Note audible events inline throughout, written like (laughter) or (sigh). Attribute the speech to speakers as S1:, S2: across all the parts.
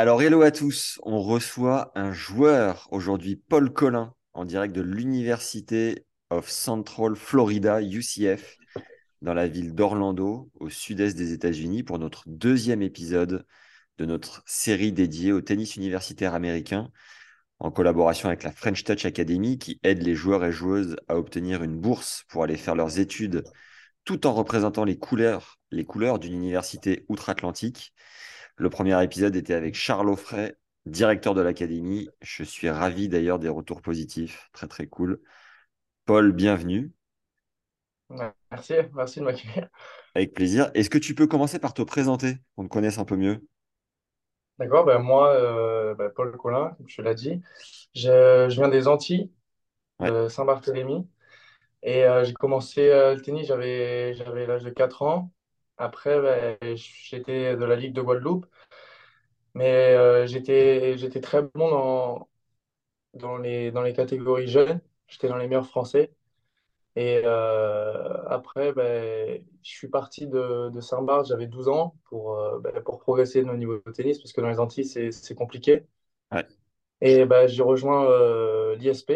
S1: Alors, hello à tous. On reçoit un joueur aujourd'hui, Paul Collin, en direct de l'Université of Central Florida, UCF, dans la ville d'Orlando, au sud-est des États-Unis, pour notre deuxième épisode de notre série dédiée au tennis universitaire américain, en collaboration avec la French Touch Academy, qui aide les joueurs et joueuses à obtenir une bourse pour aller faire leurs études, tout en représentant les couleurs, les couleurs d'une université outre-Atlantique. Le premier épisode était avec Charles Offray, directeur de l'académie. Je suis ravi d'ailleurs des retours positifs, très très cool. Paul, bienvenue.
S2: Merci, merci de m'accueillir.
S1: Avec plaisir. Est-ce que tu peux commencer par te présenter, qu'on te connaisse un peu mieux?
S2: D'accord, ben moi, euh, ben Paul Collin, comme je l'ai dit, je, je viens des Antilles,
S1: Ouais.
S2: de Saint-Barthélemy, et euh, j'ai commencé euh, le tennis, j'avais j'avais l'âge de 4 ans. Après, ben, j'étais de la Ligue de Guadeloupe, mais euh, j'étais j'étais très bon dans, dans les, dans les catégories jeunes, j'étais dans les meilleurs français. Et euh, après, ben, je suis parti de, de Saint-Barth, j'avais 12 ans, pour, euh, ben, pour progresser au niveau de tennis, parce que dans les Antilles, c'est, c'est compliqué.
S1: Ouais.
S2: Et ben, j'ai rejoint euh, l'ISP.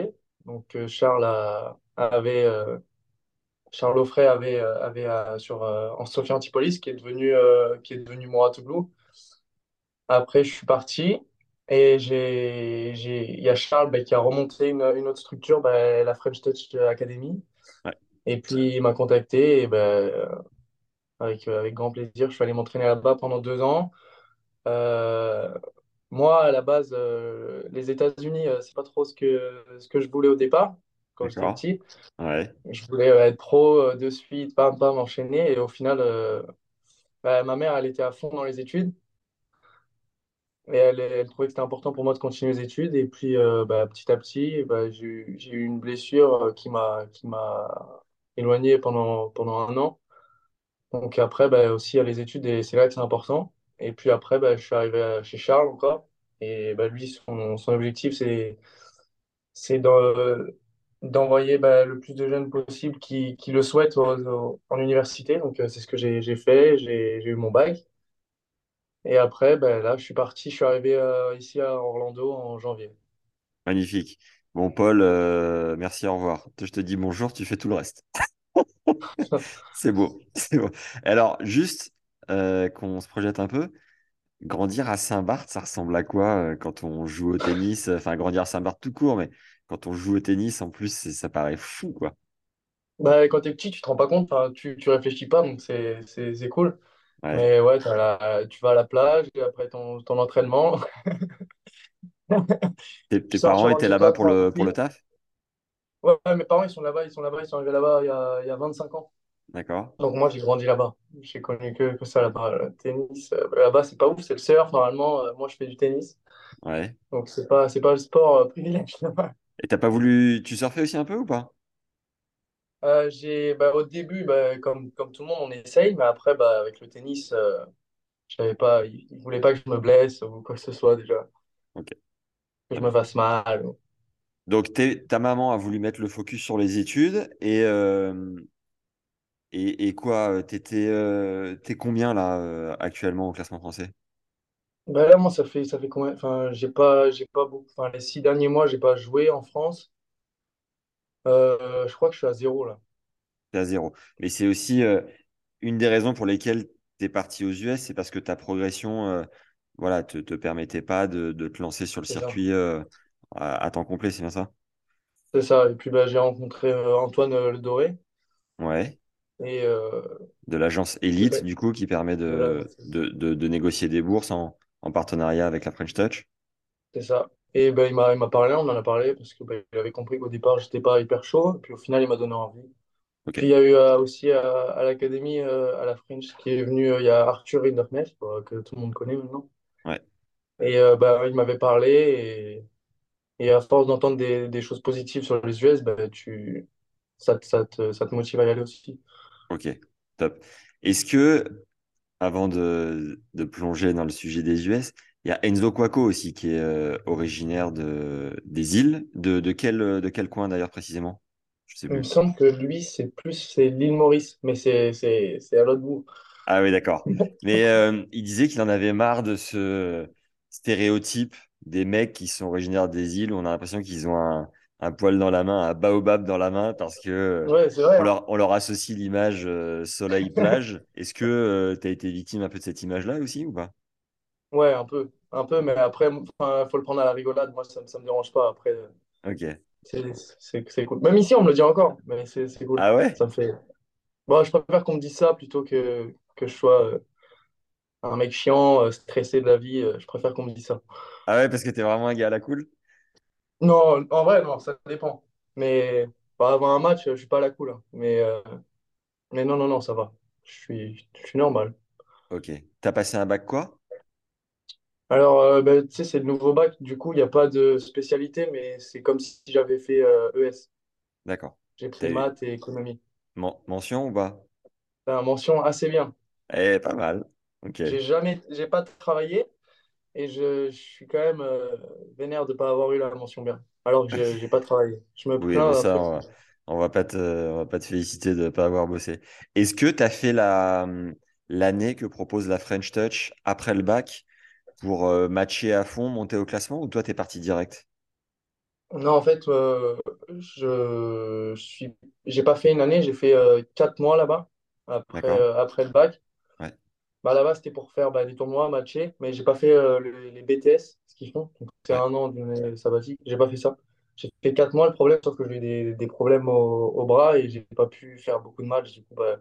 S2: Donc, Charles a- avait, Charles Offray avait, avait sur, en Sophia Antipolis, qui est devenu, qui est devenu Mouratoglou. Après, je suis parti. Et il y a Charles ben, qui a remonté une, une autre structure, ben, la French Touch Academy.
S1: Ouais.
S2: Et puis, il m'a contacté, et euh, avec, avec grand plaisir. Je suis allé m'entraîner là-bas pendant deux ans. Euh, moi, à la base, euh, les États-Unis, euh, c'est pas trop ce que, ce que je voulais au départ, quand j'étais petit.
S1: Ouais.
S2: Je voulais euh, être pro de suite, pam, pam, enchaîner. Et au final, bah, ma mère, elle était à fond dans les études. Et elle, trouvait que c'était important pour moi de continuer les études. Et puis, euh, bah, petit à petit, bah, j'ai eu, une blessure euh, qui m'a, éloigné pendant, pendant un an. Donc après, bah, aussi, il y a les études et c'est là que c'est important. Et puis après, je suis arrivé chez Charles encore. Et lui, son, objectif, c'est, c'est d'en- d'envoyer le plus de jeunes possible qui, qui le souhaitent en université. Donc euh, c'est ce que j'ai fait. J'ai eu mon bac. Et après, bah, là, je suis parti. Je suis arrivé euh, ici à Orlando en janvier.
S1: Magnifique. Bon, Paul, euh, merci, au revoir. Je te dis bonjour, tu fais tout le reste. (laughs) C'est beau, c'est beau. Alors, juste euh, qu'on se projette un peu, grandir à Saint-Barth, ça ressemble à quoi quand on joue au tennis? Enfin, grandir à Saint-Barth tout court, mais quand on joue au tennis, en plus, ça paraît fou, quoi.
S2: Bah, quand t'es petit, tu te rends pas compte, tu, tu réfléchis pas, donc c'est cool.
S1: Ouais.
S2: Mais ouais, la- tu vas à la plage et après ton, ton entraînement. (laughs)
S1: Tes, parents étaient là-bas pour le, pour le taf?
S2: Ouais, ouais, mes parents, ils sont là-bas, ils sont là-bas, ils sont arrivés là-bas il y a, il y a 25 ans.
S1: D'accord.
S2: Donc moi, j'ai grandi là-bas. J'ai connu que, que ça là-bas. Le tennis, euh, là-bas, c'est pas ouf, c'est le surf, normalement. Euh, moi, je fais du tennis.
S1: Ouais.
S2: Donc c'est pas, c'est pas le sport euh, privilège là-bas.
S1: Et t'as pas voulu... Tu surfais aussi un peu ou pas?
S2: Euh, j'ai, bah, au début, bah, comme, comme tout le monde, on essaye, mais après, bah, avec le tennis, euh, je savais pas, ils, ils voulaient pas que je me blesse ou quoi que ce soit déjà,
S1: Ok,
S2: que je me fasse mal.
S1: Donc, t'es- ta maman a voulu mettre le focus sur les études et, euh, et, et quoi, euh, t'étais, euh, t'es combien là euh, actuellement au classement français?
S2: Bah là, moi, ça fait, ça fait combien? Enfin, j'ai pas, j'ai pas beaucoup. Enfin, les six derniers mois, j'ai pas joué en France. Euh, je crois que je suis à zéro là.
S1: T'es à zéro. Mais c'est aussi euh, une des raisons pour lesquelles t'es parti aux US, c'est parce que ta progression, euh, voilà, te, te permettait pas de, de te lancer sur le circuit euh, à, à temps complet, c'est bien ça?
S2: C'est ça. Et puis, bah, j'ai rencontré Antoine euh, Le Doré.
S1: Ouais.
S2: Et
S1: De l'agence Elite, du coup, qui permet de, négocier des bourses en, en partenariat avec la French Touch.
S2: c'est ça. Et bah, il m'a, parlé, on en a parlé, parce que bah, il avait compris qu'au départ, j'étais pas hyper chaud. Et puis au final, il m'a donné envie. Puis il y a eu euh, aussi euh, à l'académie, euh, à la French, qui est venu, euh, il y a Arthur Rinderknecht, que tout le monde connaît maintenant.
S1: ouais,
S2: Et bah, il m'avait parlé, et, et à force d'entendre des, des choses positives sur les US, bah, tu, ça, te- ça te, ça te motive à y aller aussi.
S1: ok, top. Est-ce que, avant de, de plonger dans le sujet des US, il y a Enzo Cuoco aussi qui est euh, originaire de, des îles. De, de quel, de quel coin d'ailleurs précisément? Je sais
S2: Il me semble que lui, c'est plus c'est l'île Maurice, mais c'est c'est- c'est à l'autre bout.
S1: Ah oui, d'accord. (laughs) Mais euh, il disait qu'il en avait marre de ce stéréotype des mecs qui sont originaires des îles où on a l'impression qu'ils ont un, un poil dans la main, un baobab dans la main parce que euh,
S2: Ouais,
S1: on
S2: hein.
S1: leur, on leur associe l'image euh, soleil-plage. (laughs) Est-ce que tu as été victime un peu de cette image-là aussi ou pas?
S2: Ouais, un peu. Un peu, mais après, il faut le prendre à la rigolade. Moi, ça, ne me dérange pas. Après,
S1: Ok.
S2: c'est cool. Même ici, on me le dit encore, mais c'est c'est cool.
S1: Ah ouais?
S2: Ça me fait. Bon, je préfère qu'on me dise ça plutôt que, que je sois euh, un mec chiant, euh, stressé de la vie. euh, je préfère qu'on me dise ça.
S1: Ah ouais, parce que t'es vraiment un gars à la cool?
S2: Non, en vrai, non, ça dépend. Mais bah, avant un match, je suis pas à la cool. hein. Mais, mais non, non, non, ça va. Je suis, je suis normal.
S1: Ok. T'as passé un bac quoi?
S2: Alors, euh, bah, tu sais, c'est le nouveau bac. Du coup, il n'y a pas de spécialité, mais c'est comme si j'avais fait euh, ES.
S1: D'accord.
S2: J'ai
S1: T'as
S2: pris
S1: eu
S2: maths et économie.
S1: men- mention ou pas?
S2: Une mention assez bien.
S1: Eh, pas mal. Ok.
S2: J'ai jamais, j'ai pas travaillé et je, je suis quand même euh, vénère de ne pas avoir eu la mention bien. Alors que je j'ai pas travaillé. Je me (laughs)
S1: Oui, bah
S2: plains
S1: ça, on va, on va pas te, on va pas te féliciter de ne pas avoir bossé. Est-ce que tu as fait la, l'année que propose la French Touch après le bac? Pour euh, matcher à fond, monter au classement ou toi, tu es parti direct?
S2: Non, en fait, euh, je, suis, j'ai pas fait une année, j'ai fait euh, quatre mois là-bas après, euh, après le bac.
S1: Ouais.
S2: Bah, là-bas, c'était pour faire bah, des tournois, matcher, mais j'ai pas fait le- les BTS, ce qu'ils font. C'est
S1: Ouais.
S2: un an d'une sabbatique. J'ai pas fait ça. J'ai fait quatre mois. Le problème, sauf que j'ai eu des, des problèmes au, au bras et j'ai pas pu faire beaucoup de matchs. Du coup, bah,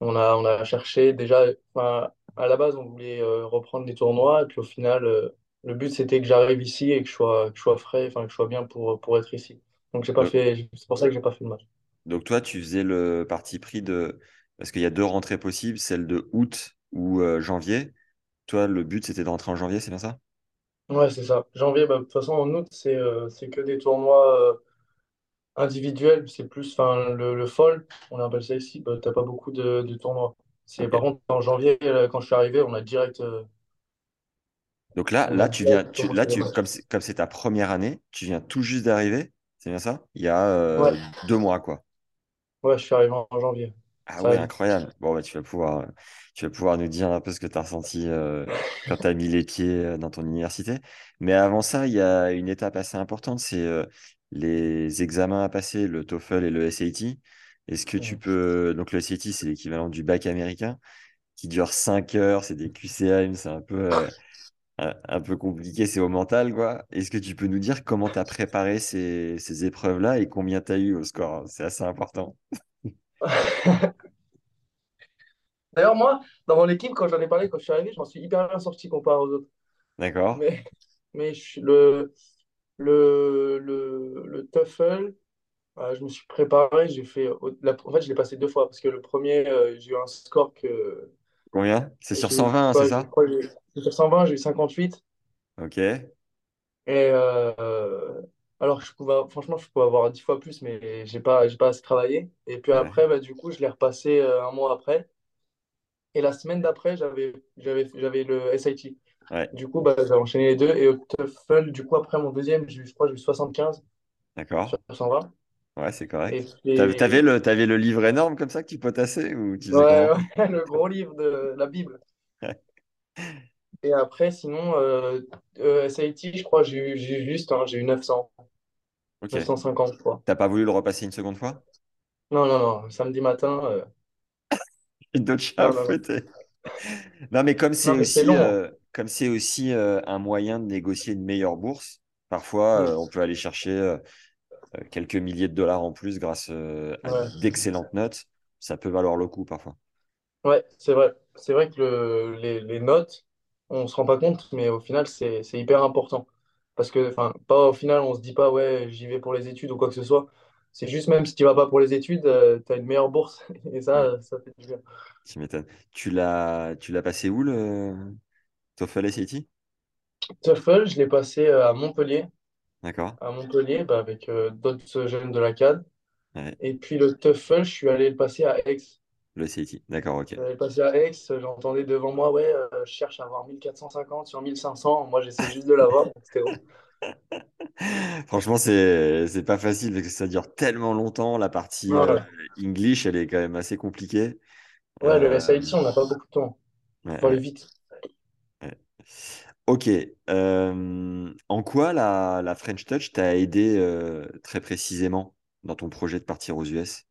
S2: on a, on a cherché déjà. Enfin, à la base, on voulait euh, reprendre les tournois. Et puis au final, euh, le but, c'était que j'arrive ici et que je sois, que je sois frais, enfin, que je sois bien pour, pour être ici. Donc, j'ai pas
S1: Donc,
S2: fait, c'est pour ça que j'ai pas fait de match.
S1: donc toi, tu faisais le parti pris de... Parce qu'il y a deux rentrées possibles, celle de août ou euh, janvier. Toi, le but, c'était de rentrer en janvier, c'est bien ça?
S2: Ouais, c'est ça. Janvier, bah, de toute façon, en août, c'est euh, c'est que des tournois. Individuel, c'est plus, enfin, le, le fall, on appelle ça ici, bah, t'as pas beaucoup de, de tournois. C'est, par contre, en janvier, quand je suis arrivé, on a direct, euh,
S1: Donc là,
S2: on a
S1: là, tu viens,
S2: direct
S1: tu, là,
S2: commencé les
S1: tu,
S2: matchs.
S1: comme c'est, comme c'est ta première année, tu viens tout juste d'arriver, c'est bien ça? Il y a
S2: Ouais,
S1: euh, deux mois, quoi.
S2: ouais, je suis arrivé en, en janvier.
S1: Ah
S2: Ça
S1: ouais, incroyable. Bon, bah, tu vas pouvoir, tu vas pouvoir nous dire un peu ce que tu as ressenti euh, quand tu as mis les pieds euh, dans ton université. Mais avant ça, il y a une étape assez importante, c'est euh, les examens à passer, le TOEFL et le SAT. Est-ce que tu peux... Donc le SAT, c'est l'équivalent du bac américain, qui dure 5 heures, c'est des QCM, c'est un peu, euh, (laughs) un, peu compliqué, c'est au mental, quoi. Est-ce que tu peux nous dire comment tu as préparé ces, ces épreuves-là et combien tu as eu au score? C'est assez important. (laughs)
S2: D'ailleurs, moi, dans mon équipe, quand j'en ai parlé, quand je suis arrivé, je m'en suis hyper bien sorti comparé aux autres.
S1: D'accord?
S2: Mais, mais je suis- le, le, le, le TOEFL, euh, je me suis préparé, j'ai fait, la- en fait, je l'ai passé deux fois, parce que le premier, euh, j'ai eu un score que,
S1: Combien? C'est sur
S2: j'ai eu
S1: 120, hein, c'est ça?
S2: sur 120, j'ai eu 58.
S1: Ok.
S2: Et euh, alors je pouvais, franchement, je pouvais avoir 10 fois plus, mais j'ai pas, j'ai pas assez travaillé. Et puis
S1: Ouais.
S2: après, bah, du coup, je l'ai repassé un mois après. Et la semaine d'après, j'avais, j'avais, j'avais le SAT.
S1: Ouais.
S2: Du coup, bah, j'ai enchaîné les deux. Et au TOEFL, du coup, après mon deuxième, j'ai eu- je crois que j'ai eu 75 sur
S1: D'accord.
S2: 120.
S1: Ouais, c'est
S2: Et
S1: correct. T'avais, t'avais le, t'avais le livre énorme comme ça que tu potassais ou tu faisais
S2: ouais,
S1: comment?
S2: ouais, le gros livre de la Bible.
S1: Ouais.
S2: Et après, sinon, euh, euh, SAT, je crois, j'ai eu, j'ai eu juste, hein, j'ai eu 900,
S1: Ok.
S2: 950, je crois.
S1: T'as pas voulu le repasser une seconde fois?
S2: Non, non, non, samedi matin, euh, (laughs)
S1: Une autre chat à
S2: non, non, non.
S1: fouetter. Non, mais comme c'est
S2: Non, mais c'est
S1: aussi,
S2: long.
S1: euh, comme c'est aussi euh, un moyen de négocier une meilleure bourse, parfois euh,
S2: Mm.
S1: on peut aller chercher euh, euh, quelques milliers de dollars en plus grâce euh, à d'excellentes notes. Ça peut valoir le coup parfois.
S2: ouais, c'est vrai. C'est vrai que le- les, les notes, on se rend pas compte, mais au final, c'est, hyper important. Parce que, enfin, pas au final, on se dit pas, ouais, j'y vais pour les études ou quoi que ce soit. c'est juste même si tu vas pas pour les études, tu as une meilleure bourse. (laughs) Et
S1: Ouais,
S2: ça, ça fait du bien.
S1: tu m'étonnes. Tu l'as passé où le TOEFL SAT?
S2: TOEFL, je l'ai passé euh, à Montpellier,
S1: D'accord?
S2: à Montpellier bah, avec euh, d'autres jeunes de la CAD.
S1: Ouais,
S2: Et puis le TOEFL, je suis allé le passer à Aix.
S1: le SAT. D'accord, ok.
S2: Je passer à Aix, j'entendais devant moi, ouais, euh, je cherche à avoir 1450 sur 1500. Moi, j'essaie juste de l'avoir. C'était. (laughs)
S1: Franchement, c'est c'est pas facile parce que ça dure tellement longtemps. La partie euh, English, elle est quand même assez compliquée.
S2: ouais, le
S1: Euh,
S2: SAT, on n'a pas beaucoup de temps.
S1: ouais,
S2: Faut aller vite.
S1: Ok. euh, en quoi la, French Touch t'a aidé euh, très précisément dans ton projet de partir aux US?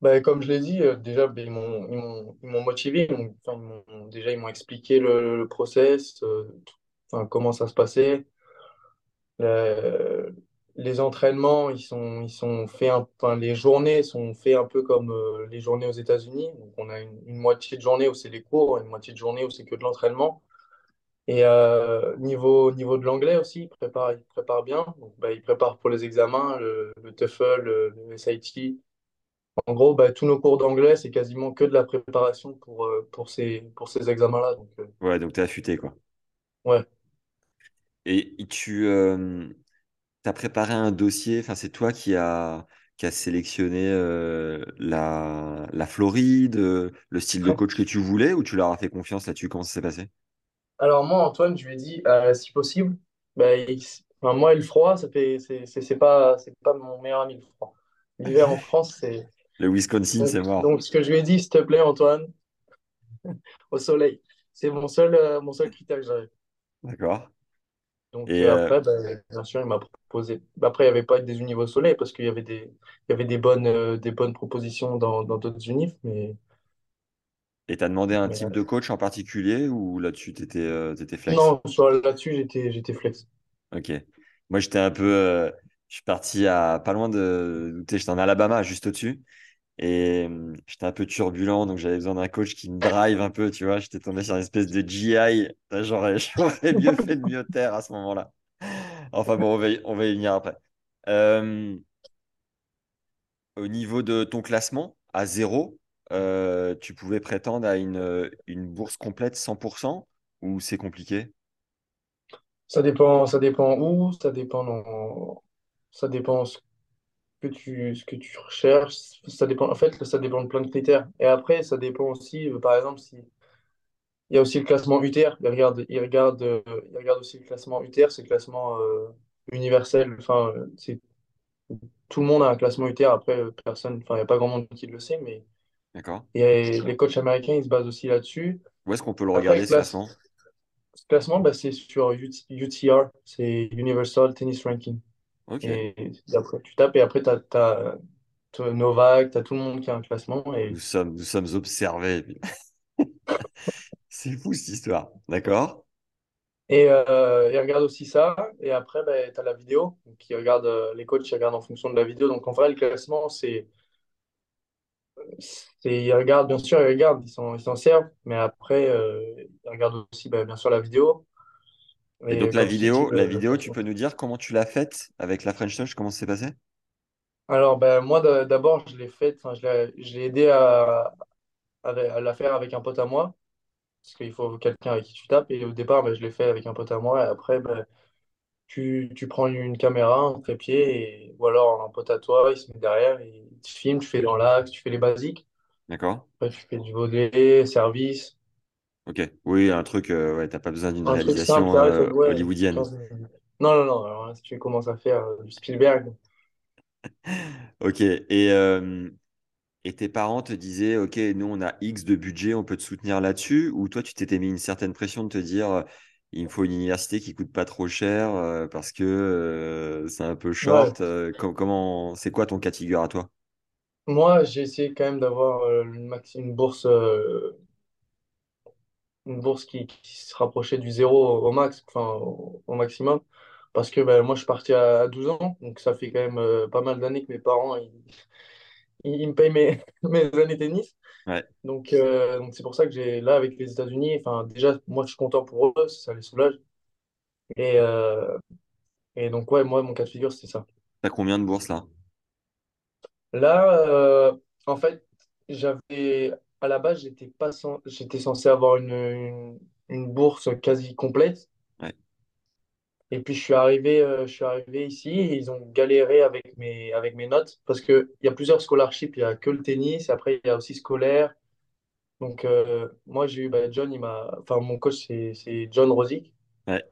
S2: Bah, comme je l'ai dit, euh, déjà, bah, ils m'ont motivé. Ils m'ont- déjà, ils m'ont expliqué le, process, comment ça se passait. Les entraînements, ils sont, ils sont faits, un- enfin, les journées sont faits un peu comme euh, les journées aux États-Unis. Donc, on a une, une moitié de journée où c'est les cours, une moitié de journée où c'est que de l'entraînement. Et euh, niveau, niveau de l'anglais aussi, ils préparent, ils préparent bien. Donc, bah, ils préparent pour les examens, le, le TOEFL, le, le SAT. En gros, bah, tous nos cours d'anglais, c'est quasiment que de la préparation pour, euh, pour ces, pour ces examens-là. Donc, euh,
S1: Ouais, donc t'es affûté, quoi.
S2: ouais.
S1: Et tu as préparé un dossier, enfin, c'est toi qui a, qui a sélectionné euh, la, la Floride, euh, le style de coach que tu voulais, ou tu leur as fait confiance là-dessus? Comment ça s'est passé?
S2: Alors moi, Antoine, je lui ai dit, euh, si possible, bah, il- enfin, moi et le froid, ça fait, c'est pas, c'est pas mon meilleur ami, le froid. L'hiver en France, c'est... (laughs)
S1: Le Wisconsin, c'est mort.
S2: donc, ce que je lui ai dit, s'il te plaît, Antoine, (laughs) au soleil. C'est mon seul, mon seul critère que j'avais.
S1: D'accord.
S2: Donc
S1: Et
S2: euh,
S1: euh,
S2: après, bah, bien sûr, il m'a proposé. bah, Après, il n'y avait pas des univers au soleil, parce qu'il y avait des, il y avait des bonnes, euh, des bonnes propositions dans, dans d'autres univers, mais,
S1: et t'as demandé un
S2: mais,
S1: type de coach en particulier, ou là-dessus, t'étais euh, t'étais flex?
S2: non, là-dessus, j'étais, j'étais flex.
S1: Ok. Moi, j'étais un peu. euh, je suis parti à pas loin de. tu J'étais en Alabama, juste au-dessus. Et euh, j'étais un peu turbulent, donc j'avais besoin d'un coach qui me drive un peu, tu vois. J'étais tombé sur une espèce de GI. (laughs) J'aurais mieux fait de mieux taire à ce moment-là. Enfin bon, on va y, on va y venir après. Euh, au niveau de ton classement, à zéro, euh, tu pouvais prétendre à une, une bourse complète 100% ou c'est compliqué?
S2: Ça dépend, ça dépend où, ça dépend dans- ça dépend que tu, ce que tu recherches. Ça dépend, en fait, ça dépend de plein de critères. Et après, ça dépend aussi, euh, par exemple, si il y a aussi le classement UTR. Il regarde, il regarde, euh, il regarde aussi le classement UTR, c'est le classement euh, universel. Enfin, c'est tout le monde a un classement UTR. Après, personne, enfin, il n'y a pas grand monde qui le sait, mais
S1: D'accord.
S2: et les coachs américains, ils se basent aussi là-dessus.
S1: Où est-ce qu'on peut le regarder ce
S2: classe-
S1: classement?
S2: ce classement, bah, c'est sur UT UTR, c'est Universal Tennis Ranking. Et après, tu tapes et après, tu as, Novak, tu as tout le monde qui a un classement.
S1: Nous
S2: Et,
S1: sommes, nous sommes observés. (laughs) C'est fou cette histoire. D'accord?
S2: et euh, ils regardent aussi ça. Et après, tu as la vidéo. Donc, ils regardent, euh, les coachs ils regardent en fonction de la vidéo. Donc, en vrai, le classement, c'est. Ils regardent, bien sûr, ils regardent, ils s'en ils s'en servent. Mais après, euh, ils regardent aussi, bah, bien sûr, la vidéo.
S1: Et donc la vidéo, la
S2: le, le
S1: vidéo, tu peux nous dire comment tu l'as faite avec la French Touch, comment ça s'est passé?
S2: Alors, ben, moi, d'a- d'abord, je l'ai fait, enfin, je l'ai aidé à, à, à la faire avec un pote à moi. Parce qu'il faut quelqu'un avec qui tu tapes. Et au départ, ben, je l'ai fait avec un pote à moi. Et après, ben, tu, tu prends une caméra, un trépied, et, ou alors un pote à toi, il se met derrière, et il te filme, tu fais dans l'axe, tu fais les basiques.
S1: D'accord?
S2: Après, tu fais du volet, service.
S1: Ok. Oui, un truc, euh, ouais, t'as pas besoin d'une
S2: Un truc simple,
S1: réalisation euh,
S2: ouais,
S1: hollywoodienne.
S2: 15 minutes. Non, non, non. Alors, là, si tu commences à faire euh, du Spielberg, (laughs)
S1: Ok. Et, euh, et tes parents te disaient, ok, nous on a X de budget, on peut te soutenir là-dessus, ou toi tu t'étais mis une certaine pression de te dire, euh, il me faut une université qui coûte pas trop cher euh, parce que euh, c'est un peu
S2: ouais.
S1: short. euh, com- comment, c'est quoi ton cas de figure à toi?
S2: Moi, j'ai essayé quand même d'avoir euh, une, maxi- une bourse, une bourse qui, qui se rapprochait du zéro au max, enfin au, au maximum. Parce que ben, moi, je suis parti à, à 12 ans, donc ça fait quand même euh, pas mal d'années que mes parents ils, ils- me payent mes, (laughs) mes années tennis.
S1: Ouais.
S2: Donc euh, donc c'est pour ça que j'ai là avec les États-Unis, enfin déjà, moi je suis content pour eux, ça les soulage. Et, euh, et donc ouais, moi mon cas de figure c'était ça.
S1: T'as combien de bourses là?
S2: Là, en fait, j'avais à la base, j'étais pas j'étais censé avoir une, une, une bourse quasi complète.
S1: Ouais,
S2: Et puis je suis arrivé, euh, je suis arrivé ici et ils ont galéré avec mes, avec mes notes parce qu'il y a plusieurs scholarships. Il y a que le tennis, après il y a aussi scolaire. Donc euh, moi j'ai eu bah, John, il m'a, enfin mon coach c'est John Rosick,
S1: ouais,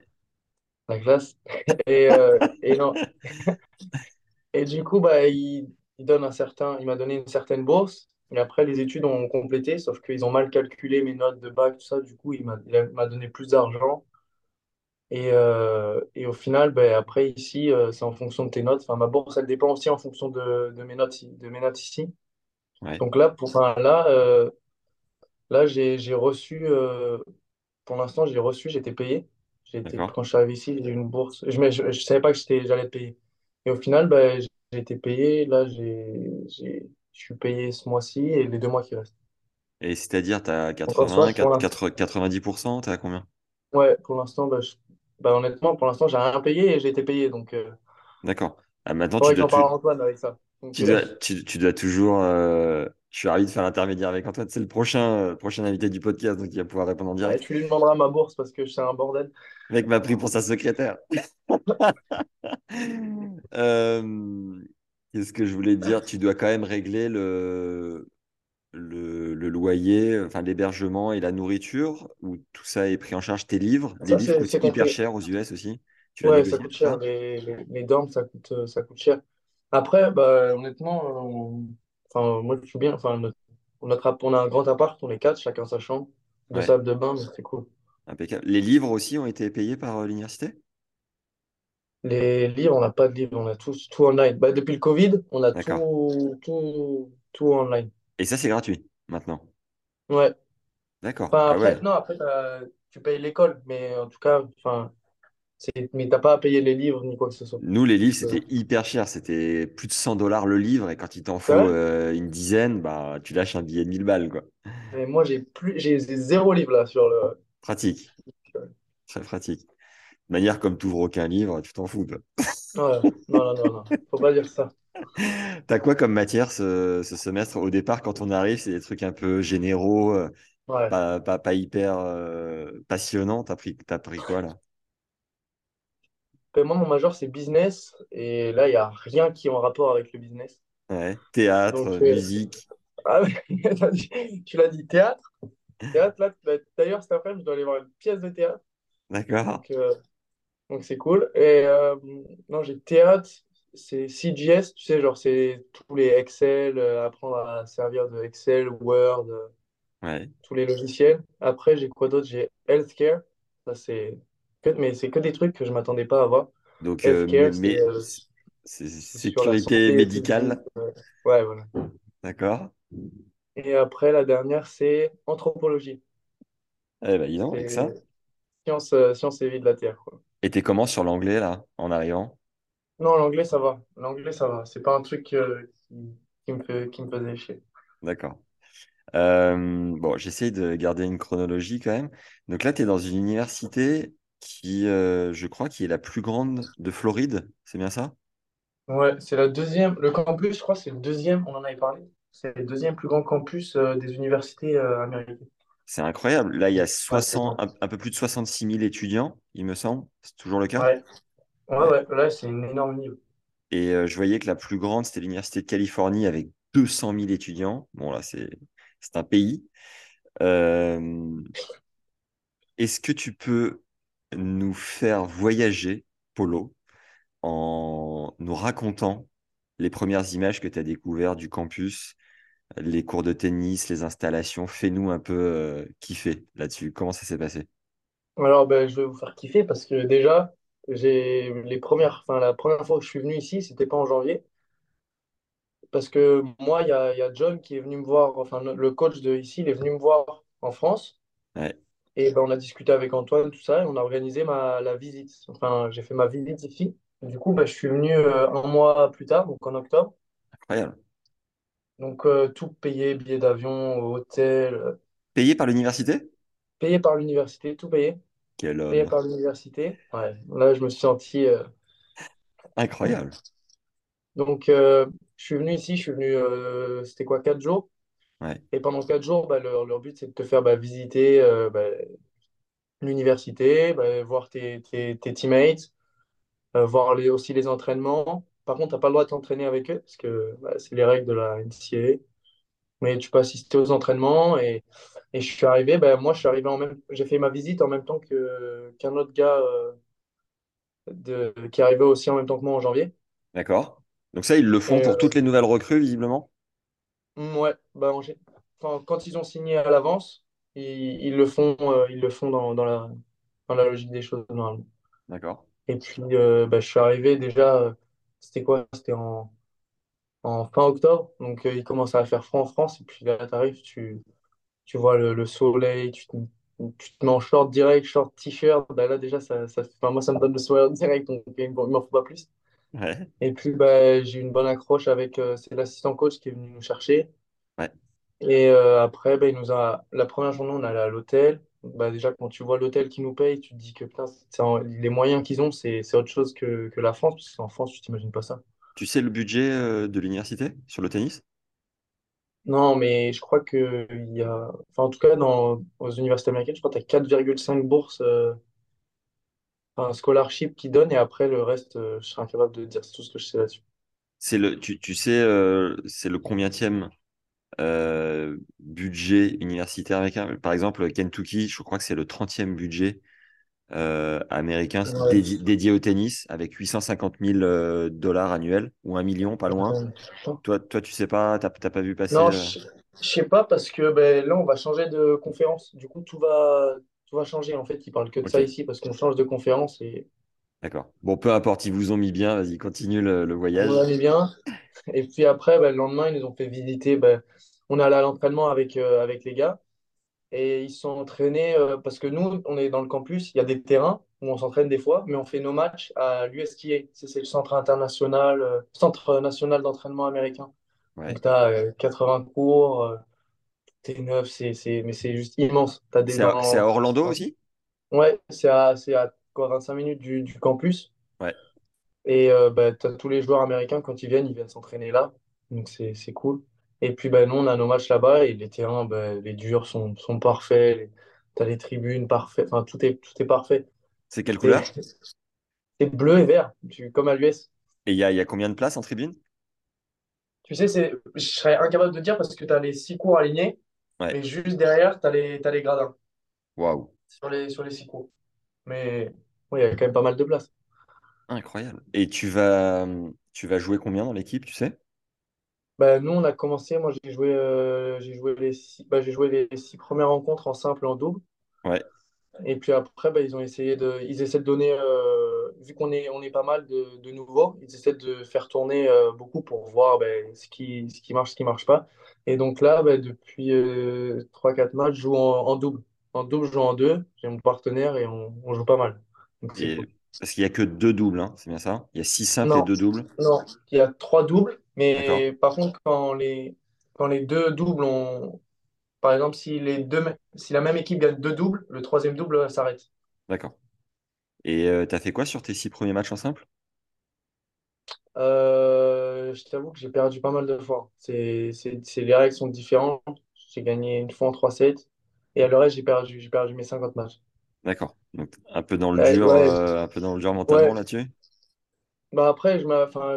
S2: la classe. (laughs) Et, euh, et non. (laughs) Et du coup bah il, il donne un certain, il m'a donné une certaine bourse. Et après les études ont complété, sauf qu'ils ont mal calculé mes notes de bac, tout ça. Du coup il m'a il a- m'a donné plus d'argent. Et, euh, et au final, ben, après, ici, euh, c'est en fonction de tes notes. Enfin, ma bourse, elle dépend aussi en fonction de, de mes notes, de mes notes ici.
S1: ouais,
S2: Donc là, pour, enfin, là, euh, là j'ai, j'ai reçu, pour l'instant, j'ai reçu, j'étais payé. Été, quand je suis arrivé ici, j'ai eu une bourse. Je ne je, je savais pas que j'étais, j'allais être payé. Et au final, ben, j'ai été payé. Là, j'ai, j'ai, je suis payé ce mois-ci et les deux mois qui restent.
S1: Et c'est-à-dire, tu as
S2: Donc en soi,
S1: 80,
S2: pour
S1: 4
S2: l'instant,
S1: 4 90%, tu as combien?
S2: ouais, pour l'instant, je- ben, honnêtement, pour l'instant, j'ai rien payé et j'ai été payé. Donc, euh,
S1: D'accord. Ah, maintenant, tu dois,
S2: j'en parle
S1: tu,
S2: à Antoine avec ça. Donc,
S1: tu dois, tu, tu dois toujours. euh, Je suis ravi de faire l'intermédiaire avec Antoine. C'est le prochain, euh, prochain invité du podcast, donc il va pouvoir répondre en
S2: Ouais,
S1: direct.
S2: tu lui demanderas ma bourse parce que c'est un bordel.
S1: Le mec m'a pris pour sa secrétaire. (laughs) Euh, Qu'est-ce que je voulais dire? Tu dois quand même régler le, le, le loyer, enfin l'hébergement et la nourriture, ou tout ça est pris en charge, tes livres. Les
S2: Ça,
S1: livres coûtent hyper
S2: compris.
S1: cher aux US aussi. Tu
S2: Ouais, ça coûte cher. Les, les, les dorms, ça coûte, euh, ça coûte cher. Après, bah, honnêtement, euh, on- enfin, moi, je suis bien. Enfin, notre, on a un grand appart, on est quatre, chacun sa chambre, deux
S1: Ouais,
S2: salles de bain, c'est cool.
S1: impeccable. Les livres aussi ont été payés par euh, l'université?
S2: Les livres, on n'a pas de livres, on a tout, tout online. Bah, depuis le Covid, on a tout, tout, tout online.
S1: Et ça, c'est gratuit maintenant?
S2: Ouais.
S1: D'accord.
S2: Enfin,
S1: Ah
S2: après,
S1: ouais.
S2: non, après, tu payes l'école, mais en tout cas, enfin, c'est, mais t'as pas à payer les livres ni quoi que ce soit.
S1: Nous, les livres,
S2: euh,
S1: c'était hyper cher. C'était plus de 100 dollars le livre. Et quand il t'en
S2: c'est
S1: faut euh, une dizaine, bah, tu lâches un billet de 1000 balles, quoi.
S2: Mais moi, j'ai plus, j'ai zéro livre là sur le.
S1: Pratique. Très pratique. Manière comme tu ouvres aucun livre, tu t'en fous, toi.
S2: Ouais. Non, non, non, non. Faut pas dire ça. (laughs)
S1: T'as quoi comme matière ce, ce semestre? Au départ, quand on arrive, c'est des trucs un peu généraux, euh,
S2: Ouais.
S1: pas, pas, pas hyper euh, passionnants. T'as pris, t'as pris quoi, là?
S2: Ben, moi, mon major, c'est business. Et là, il n'y a rien qui est en rapport avec le business.
S1: Ouais. Théâtre,
S2: Donc,
S1: euh, musique.
S2: ah, (laughs) tu l'as dit, théâtre. Théâtre, là, d'ailleurs, cet après-midi, je dois aller voir une pièce de théâtre.
S1: D'accord.
S2: Donc, euh, donc c'est cool. Et euh, non, j'ai théâtre, c'est CGS, tu sais, genre, c'est tous les Excel, euh, apprendre à servir de Excel, Word, euh,
S1: Ouais.
S2: tous les logiciels. Après, j'ai quoi d'autre? J'ai healthcare. Ça, c'est que, mais c'est que des trucs que je m'attendais pas à avoir.
S1: Donc, euh, mais,
S2: Healthcare, c'est
S1: mais
S2: euh,
S1: c'est
S2: c'est sur la
S1: sécurité
S2: santé
S1: médicale.
S2: euh, ouais, voilà.
S1: D'accord.
S2: Et après, la dernière, c'est anthropologie.
S1: Eh ben, dis donc, avec ça.
S2: C'est science, euh, science et vie de la Terre, quoi.
S1: Et t'es comment sur l'anglais, là, en arrivant?
S2: Non, l'anglais, ça va. L'anglais, ça va. C'est pas un truc euh, qui, qui me fait, qui me faisait chier.
S1: D'accord. Euh, bon, j'essaye de garder une chronologie quand même. Donc là, tu es dans une université qui, euh, je crois, qui est la plus grande de Floride. C'est bien ça?
S2: Ouais, c'est la deuxième. Le campus, je crois, c'est le deuxième. On en avait parlé. C'est le deuxième plus grand campus euh, des universités américaines.
S1: C'est incroyable. Là, il y a
S2: Ouais, c'est
S1: 60,
S2: énorme.
S1: un, un peu plus de 66 000 étudiants, il me semble. C'est toujours le cas?
S2: Ouais, ouais. Là, c'est une énorme niveau.
S1: Et euh, je voyais que la plus grande, c'était l'Université de Californie avec 200 000 étudiants. Bon, là, c'est, c'est un pays. Euh, est-ce que tu peux nous faire voyager, Polo, en nous racontant les premières images que tu as découvertes du campus, les cours de tennis, les installations? Fais-nous un peu euh, kiffer là-dessus. Comment ça s'est passé?
S2: Alors, ben, je vais vous faire kiffer parce que déjà, j'ai les premières, enfin, la première fois que je suis venu ici, c'était pas en janvier. Parce que moi, il y a, il y a John qui est venu me voir, enfin, le coach de ici, il est venu me voir en France.
S1: Ouais,
S2: Et ben, on a discuté avec Antoine, tout ça, et on a organisé ma, la visite. Enfin, j'ai fait ma visite ici. Du coup, ben, je suis venu euh, un mois plus tard, donc en octobre.
S1: incroyable.
S2: Donc, euh, tout payé, billet d'avion, hôtel, euh,
S1: Payé par l'université?
S2: Payé par l'université, tout payé.
S1: Quel
S2: Payé par l'université. Ouais, là, je me suis senti. euh,
S1: Incroyable.
S2: Donc, euh, je suis venu ici, je suis venu, euh, c'était quoi, quatre jours?
S1: Ouais,
S2: Et pendant quatre jours, bah, leur, leur but, c'est de te faire bah, visiter euh, bah, l'université, bah, voir tes, tes, tes teammates, euh, voir les, aussi les entraînements. Par contre, tu n'as pas le droit de t'entraîner avec eux, parce que bah, c'est les règles de la NCAA. Mais tu peux assister aux entraînements. Et, et je suis arrivé, bah, moi, je suis arrivé en même, j'ai fait ma visite en même temps que, qu'un autre gars euh, de, qui arrivait aussi en même temps que moi en janvier.
S1: d'accord. Donc ça, ils le font
S2: Et,
S1: pour
S2: euh,
S1: toutes les nouvelles recrues, visiblement?
S2: mm, ouais, bah, en gé- enfin, quand ils ont signé à l'avance, ils, ils le font, euh, ils le font dans, dans la, dans la logique des choses, normalement.
S1: D'accord.
S2: Et puis, bah, je suis arrivé déjà, c'était quoi? C'était en, en fin octobre. Donc, euh, il commence à faire froid en France. Et puis là, tu arrives, tu, tu vois le, le soleil, tu te, tu te mets en short direct, short t-shirt. Bah, là, déjà, ça, ça, enfin, moi, ça me donne le sourire direct. Donc, il m'en faut pas plus.
S1: Ouais,
S2: Et puis, bah, j'ai eu une bonne accroche avec euh, c'est l'assistant coach qui est venu nous chercher.
S1: ouais.
S2: Et euh, après, bah, il nous a, la première journée, on allait à l'hôtel. Bah, déjà, quand tu vois l'hôtel qui nous paye, tu te dis que putain, en- les moyens qu'ils ont, c'est c'est autre chose que, que la France. Parce qu'en France, tu t'imagines pas ça.
S1: Tu sais le budget euh, de l'université sur le tennis?
S2: Non, mais je crois que il y a, enfin, en tout cas, dans, aux universités américaines, je crois que tu as 4,5 bourses, euh, enfin, scholarship qui donnent, et après, le reste, euh, je serais incapable de dire tout ce que je sais là-dessus.
S1: C'est le, tu, tu sais, euh, c'est le combientième euh, budget universitaire américain? Par exemple, Kentucky, je crois que c'est le trentième budget euh, américain
S2: Ouais,
S1: dédi- dédié au tennis avec 850 000 euh, dollars annuels ou un million, pas loin. Toi, toi, tu sais pas, t'as pas vu passer.
S2: Non,
S1: euh,
S2: je, je sais pas parce que ben, là, on va changer de conférence. Du coup, tout va, tout va changer. En fait, ils parlent que de ça ici parce qu'on change de conférence et
S1: d'accord. Bon, peu importe, ils vous ont mis bien, vas-y, continue le, le
S2: on
S1: voyage.
S2: va aller bien. Et puis après, ben, le lendemain, ils nous ont fait visiter. Ben, on est allé à l'entraînement avec, euh, avec les gars. Et ils sont entraînés euh, parce que nous, on est dans le campus, il y a des terrains où on s'entraîne des fois, mais on fait nos matchs à l'USTA. C'est le centre international, euh, centre national d'entraînement américain.
S1: Ouais.
S2: Donc, tu as 80 cours, euh, t'es neuf, c'est, c'est, mais c'est juste immense.
S1: C'est à, à. Orlando aussi?
S2: Ouais, c'est à, à quoi, 25 minutes du, du campus.
S1: Ouais.
S2: Et bah, tu as tous les joueurs américains, quand ils viennent, ils viennent s'entraîner là. Donc c'est c'est cool. Et puis bah, nous, on a nos matchs là-bas et les terrains, bah, les durs sont, sont parfaits. Les- Tu as les tribunes parfaites. Enfin, tout est, tout est parfait.
S1: C'est quelle couleur? (laughs)
S2: c'est bleu et vert, tu- comme à l'US.
S1: Et il y a, y a combien de places en tribune?
S2: Tu sais, je serais incapable de dire parce que tu as les six cours alignés,
S1: Ouais.
S2: mais juste derrière, tu as les, t'as les gradins
S1: Waouh,
S2: sur les, sur les six cours. Mais il y a quand même pas mal de place.
S1: incroyable. Et tu vas, tu vas jouer combien dans l'équipe, tu sais?
S2: Bah, nous, on a commencé. Moi, j'ai joué, euh, j'ai joué les six, bah, j'ai joué les six premières rencontres en simple et en double.
S1: Ouais.
S2: Et puis après, bah, ils ont essayé de, ils essaient de donner, euh, vu qu'on est, on est pas mal de, de nouveaux, ils essaient de faire tourner euh, beaucoup pour voir bah, ce qui, ce qui marche, ce qui marche pas. Et donc là, bah, depuis euh, 3-4 matchs, je joue en, en double. En double, je joue en deux. J'ai mon partenaire et on, on joue pas mal. Donc c'est
S1: Et
S2: cool.
S1: Parce qu'il y a que deux doubles, hein, c'est bien ça? Il y a six simples et deux doubles.
S2: non, il y a trois doubles, mais par contre, quand les, quand les deux doubles ont, par exemple, si les deux, si la même équipe gagne deux doubles, le troisième double s'arrête.
S1: d'accord. Et euh, t'as fait quoi sur tes six premiers matchs en simple?
S2: Euh, je t'avoue que j'ai perdu pas mal de fois. C'est- les règles sont différentes. J'ai gagné une fois en 3-7 et à le reste, j'ai perdu, j'ai perdu mes 50 matchs.
S1: D'accord. Donc un peu dans le
S2: Ouais,
S1: dur,
S2: ouais,
S1: euh, un peu dans le dur mentalement
S2: ouais.
S1: là-dessus?
S2: Bah après, je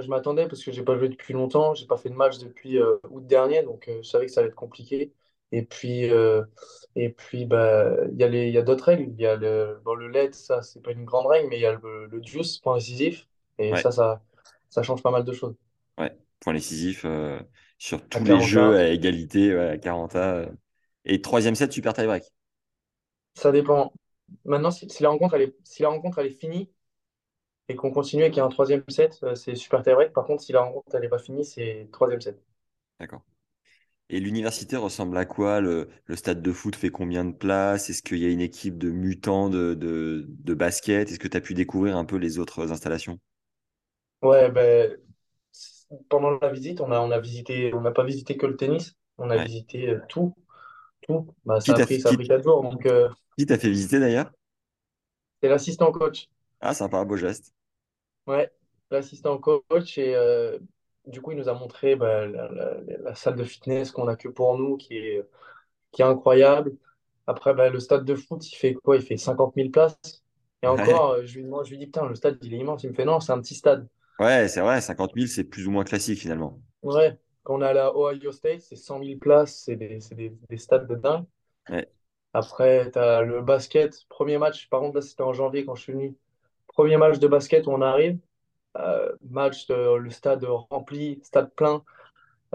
S2: m'attendais parce que j'ai pas joué depuis longtemps. J'ai pas fait de match depuis euh, août dernier, donc euh, je savais que ça allait être compliqué. Et puis, et puis bah, il y a les, il y a d'autres règles. Il y a le, bon, le LED, ça, c'est pas une grande règle, mais il y a le, le juice, point décisif. Et ça, ça, ça change pas mal de choses.
S1: ouais. Point décisif sur tous les jeux
S2: 40
S1: à égalité, à 40 euh. Et troisième set, super tie-break.
S2: Ça dépend. Maintenant, si, si la rencontre, elle est, si la rencontre, elle est finie et qu'on continue et qu'il y a un troisième set, euh, c'est super tie-break. Par contre, si la rencontre, elle n'est pas finie, c'est troisième set.
S1: D'accord. Et l'université ressemble à quoi? Le, le stade de foot fait combien de places? Est-ce qu'il y a une équipe de mutants de, de, de basket? Est-ce que tu as pu découvrir un peu les autres installations?
S2: Ouais, ben, pendant la visite, on a, on a visité, on n'a pas visité que le tennis, on a
S1: Ouais.
S2: visité euh, tout, tout. Bah,
S1: Qui
S2: ça a
S1: t'a
S2: pris, ça a
S1: qui,
S2: pris quatre jours. Donc, euh,
S1: qui t'a fait visiter d'ailleurs?
S2: c'est l'assistant coach.
S1: Ah, sympa, beau geste.
S2: Ouais, l'assistant coach. Et, euh, du coup, il nous a montré bah, la, la- la salle de fitness qu'on a que pour nous, qui est, qui est incroyable. Après, bah, le stade de foot, il fait quoi? Il fait cinquante mille places. Et encore, euh, je lui, moi, je lui dis, putain, le stade, il est immense. Il me fait, non, c'est un petit stade.
S1: ouais, c'est vrai, 50 000, c'est plus ou moins classique finalement.
S2: Ouais, quand on est allé à Ohio State, c'est cent mille places, c'est des, des, des stades de dingue.
S1: Ouais,
S2: Après, tu as le basket, premier match, par contre, là, c'était en janvier quand je suis venu. Premier match de basket où on arrive, euh, match, le stade rempli, stade plein,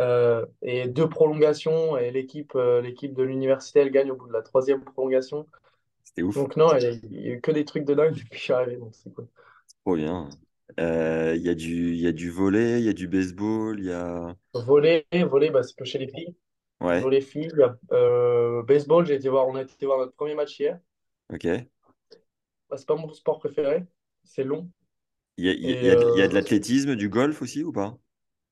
S2: euh, et deux prolongations, et l'équipe euh, l'équipe de l'université, elle gagne au bout de la troisième prolongation.
S1: c'était ouf.
S2: Donc non, il y a il y a eu que des trucs de dingue (laughs) depuis que je suis arrivé, donc c'est cool.
S1: Trop bien. Euh, Il y a du, il y a du volley, il y a du baseball, il y a...
S2: Volley, volley, bah, c'est que chez les filles.
S1: Ouais,
S2: Volley filles, il y a, euh, baseball, j'ai été voir, on a été voir notre premier match hier.
S1: ok.
S2: Bah, c'est pas mon sport préféré, c'est long.
S1: Il y a, y a- y a de y a
S2: euh,
S1: de l'athlétisme, du golf aussi ou pas?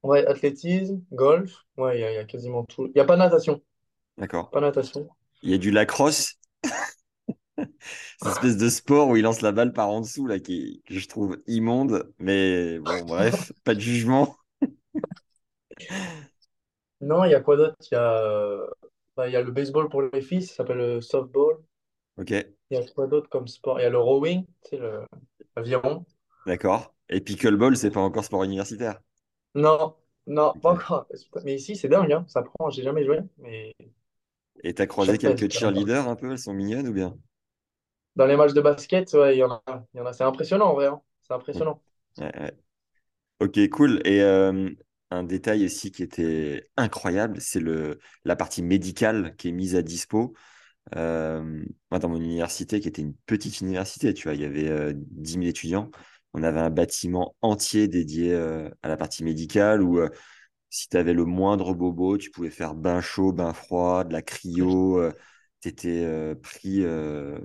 S2: ouais, athlétisme, golf, ouais, il y, a quasiment tout. Il n'y a pas natation,
S1: D'accord.
S2: pas natation.
S1: Il y a du lacrosse, (laughs) cette espèce de sport où il lance la balle par en dessous, là, qui, que je trouve immonde. Mais bon, bref, (laughs) pas de jugement.
S2: Non, il y a quoi d'autre? Il y a, bah, y a le baseball pour les filles, ça s'appelle le softball.
S1: Ok,
S2: Il y a quoi d'autre comme sport? Il y a le rowing, tu sais, le l'aviron.
S1: d'accord. Et pickleball, c'est pas encore sport universitaire?
S2: Non, non, pas encore. Mais ici, c'est dingue, hein. Ça prend, j'ai jamais joué, mais
S1: Et t'as croisé quelques cheerleaders un peu, elles sont mignonnes ou bien?
S2: Dans les matchs de basket, ouais, il y en a, y en a. C'est impressionnant en vrai, hein. C'est impressionnant.
S1: Ok, cool. Et euh, un détail aussi qui était incroyable, c'est le, la partie médicale qui est mise à dispo. Euh, moi, dans mon université, qui était une petite université, tu vois, il y avait euh, 10 000 étudiants. On avait un bâtiment entier dédié euh, à la partie médicale où euh, si tu avais le moindre bobo, tu pouvais faire bain chaud, bain froid, de la cryo. tu étais pris euh,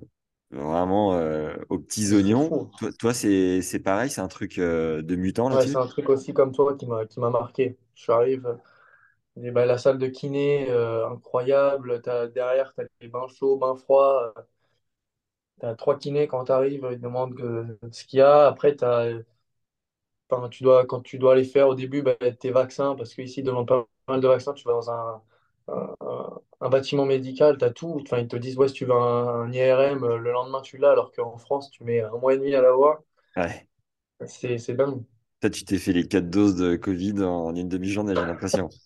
S1: vraiment euh, aux petits oignons. Toi, toi, c'est, c'est pareil, c'est un truc euh, de mutant
S2: Ouais, c'est un truc aussi comme toi qui m'a qui m'a marqué. Je suis arrivé, et ben, la salle de kiné, euh, incroyable. T'as, derrière, tu as les bains chauds, bains froids. Tu as trois kinés quand tu arrives, ils te demandent que- ce qu'il y a. Après, t'as, enfin, tu dois, quand tu dois aller faire au début bah, tes vaccins, parce qu'ici, ils demandent pas mal de vaccins. Tu vas dans un, un, bâtiment médical, tu as tout. Enfin, ils te disent, ouais, si tu veux un, un IRM, euh, le lendemain, tu l'as, alors qu'en France, tu mets un mois et demi à l'avoir.
S1: Ouais.
S2: C'est c'est dingue.
S1: Toi, tu t'es fait les quatre doses de Covid en une demi-journée, j'ai l'impression. (laughs)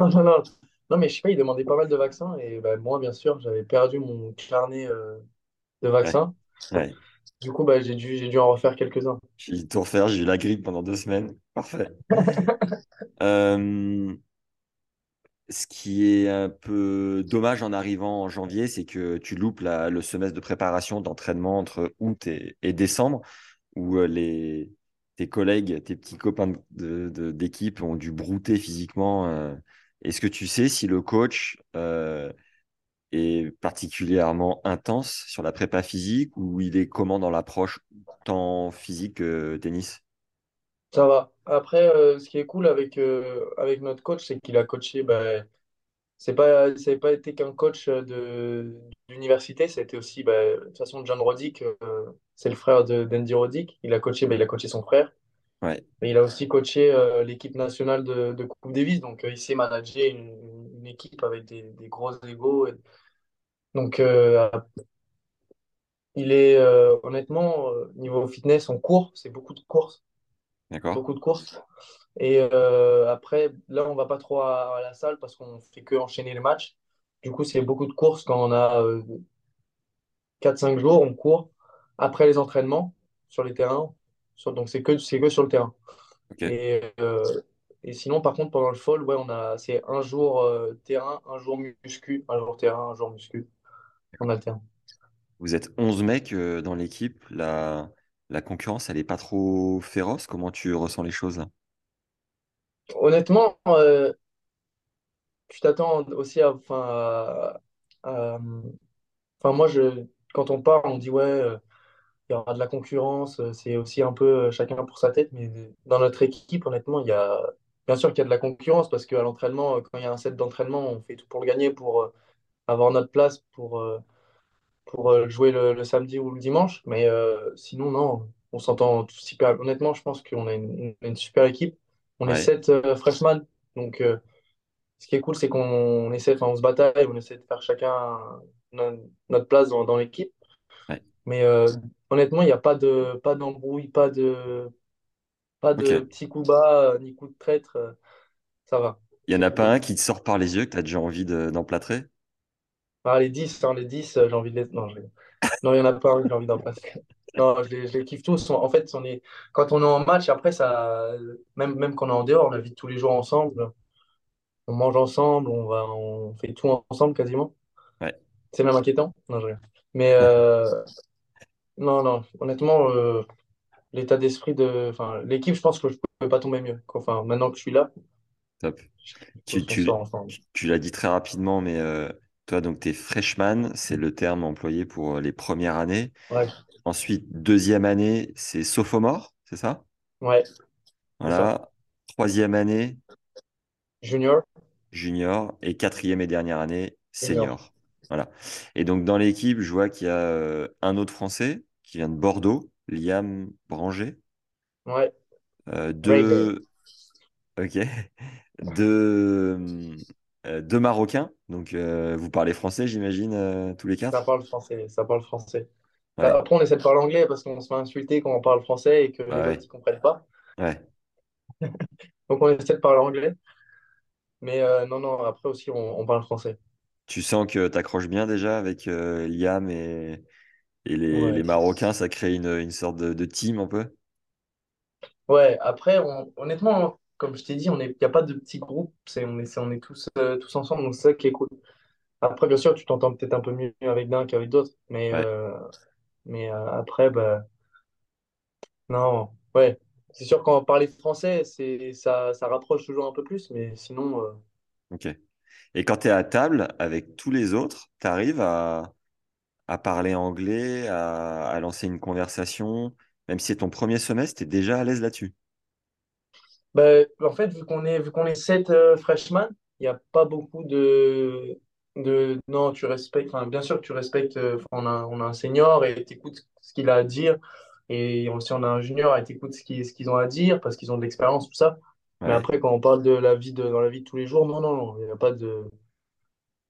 S2: Non, non, non. Non, mais je sais pas, ils demandaient pas mal de vaccins. Et bah, moi, bien sûr, j'avais perdu mon carnet euh, de vaccins.
S1: Ouais.
S2: Du coup, bah, j'ai dû, j'ai dû en refaire quelques-uns.
S1: J'ai tout refaire, j'ai eu la grippe pendant deux semaines. Parfait. (laughs) Euh, ce qui est un peu dommage en arrivant en janvier, c'est que tu loupes le semestre de préparation d'entraînement entre août et, décembre, où euh, les, tes collègues, tes petits copains de, de- d'équipe ont dû brouter physiquement. euh. Est-ce que tu sais si le coach euh, est particulièrement intense sur la prépa physique ou il est comment dans l'approche tant physique que tennis?
S2: Ça va. Après, euh, ce qui est cool avec, euh, avec notre coach, c'est qu'il a coaché. Bah, c'est pas, ça pas été qu'un coach de, d'université, c'était aussi, bah, de toute façon, John Roddick, euh, c'est le frère de, d'Andy Roddick. Il a coaché, bah, il a coaché son frère.
S1: Ouais,
S2: Mais il a aussi coaché euh, l'équipe nationale de, de Coupe Davis. Donc, euh, il sait manager une, une équipe avec des, des gros. Et- Donc, euh, il est euh, honnêtement, euh, niveau fitness, en cours, c'est beaucoup de courses. Beaucoup de courses. Et euh, après, là, on va pas trop à, à la salle parce qu'on fait que enchaîner les matchs. Du coup, c'est beaucoup de courses quand on a euh, 4-5 jours, on court après les entraînements sur les terrains. Sur- donc, c'est que, c'est que sur le terrain. Et, euh, et sinon, par contre, pendant le fall, ouais, on a, c'est un jour euh, terrain, un jour muscu, un jour terrain, un jour muscu. On alterne.
S1: Vous êtes 11 mecs euh, dans l'équipe. La, la concurrence, elle est pas trop féroce? Comment tu ressens les choses? Là?
S2: Honnêtement, euh, tu t'attends aussi à, enfin, moi, je, quand on part, on dit ouais. euh, il y aura de la concurrence, euh, c'est aussi un peu chacun pour sa tête, mais dans notre équipe, honnêtement, il y a bien sûr qu'il y a de la concurrence parce qu'à l'entraînement, quand il y a un set d'entraînement, on fait tout pour le gagner, pour avoir notre place, pour, pour euh, jouer le, le samedi ou le dimanche. Mais euh, sinon, non, on s'entend tous super. Honnêtement, je pense qu'on a une, une super équipe. On est sept euh, freshmen. Donc, ce qui est cool, c'est qu'on essaie, enfin, on se bataille, on essaie de faire chacun no- notre place dans, dans l'équipe.
S1: ouais.
S2: Mais euh, honnêtement, il n'y a pas de, pas d'embrouille, pas de, pas de petits coups bas, ni coups de traître. ça va.
S1: Il y en a pas un qui te sort par les yeux que tu as déjà envie de- d'emplâtrer?
S2: Ah, les 10 hein, les 10 euh, j'ai envie de les... Non, non, il n'y en a pas j'ai envie d'en passer. (laughs) Non, je les, je les kiffe tous. En fait, on est... quand on est en match, après, ça... même, même quand on est en dehors, on habite tous les jours ensemble. On mange ensemble, on va... on fait tout ensemble quasiment.
S1: Ouais.
S2: C'est même inquiétant. Non, je. Mais euh, non, non, honnêtement, euh, l'état d'esprit de. Enfin, l'équipe, je pense que je ne pouvais pas tomber mieux. Enfin, maintenant que je suis là,
S1: Top. Tu, tu, tu l'as dit très rapidement, mais euh, toi, donc, tu es freshman, c'est le terme employé pour euh, les premières années.
S2: Ouais,
S1: Ensuite, deuxième année, c'est sophomore, c'est ça?
S2: ouais, ça.
S1: Voilà. Troisième année,
S2: Junior,
S1: junior. Et quatrième et dernière année,
S2: senior.
S1: senior. Voilà. Et donc, dans l'équipe, je vois qu'il y a euh, un autre Français qui vient de Bordeaux, Liam Branger.
S2: Ouais,
S1: Euh, deux, ok, (laughs) deux, euh, deux Marocains. Donc, euh, vous parlez français, j'imagine, euh, tous les
S2: Ça
S1: quatre?
S2: parle français, ça parle français.
S1: Ouais,
S2: Après, on essaie de parler anglais parce qu'on se fait insulter quand on parle français et que
S1: bah
S2: les autres
S1: ouais,
S2: ne comprennent pas.
S1: ouais. (laughs)
S2: Donc, on essaie de parler anglais. Mais euh, non, non, après aussi, on, on parle français.
S1: Tu sens que tu accroches bien déjà avec euh, Liam et, et les. Marocains, ça crée une, une sorte de, de team un peu?
S2: Ouais, après, on- honnêtement, comme je t'ai dit, il n'y a pas de petits groupes, on est, c'est- on est tous, euh, tous ensemble, donc c'est ça qui est cool. Après, bien sûr, tu t'entends peut-être un peu mieux avec l'un qu'avec d'autres, mais,
S1: Ouais,
S2: euh, mais euh, après, bah, non, ouais. C'est sûr, quand on parlait français, ça, ça rapproche toujours un peu plus, mais sinon,
S1: ok. Et quand tu es à table avec tous les autres, tu arrives à, à parler anglais, à, à lancer une conversation, même si c'est ton premier semestre, tu es déjà à l'aise là-dessus?
S2: Bah, en fait, vu qu'on est, vu qu'on est sept euh, freshmen, il n'y a pas beaucoup de, de, non, tu respectes, enfin, bien sûr que tu respectes, euh, on a, on a un senior et tu écoutes ce qu'il a à dire. Et aussi, on a un junior et t'écoutes ce qu'ils ce qu'ils ont à dire parce qu'ils ont de l'expérience, tout ça. Mais
S1: Ouais,
S2: après, quand on parle de la vie de, dans la vie de tous les jours, non, non, non, il n'y a pas de.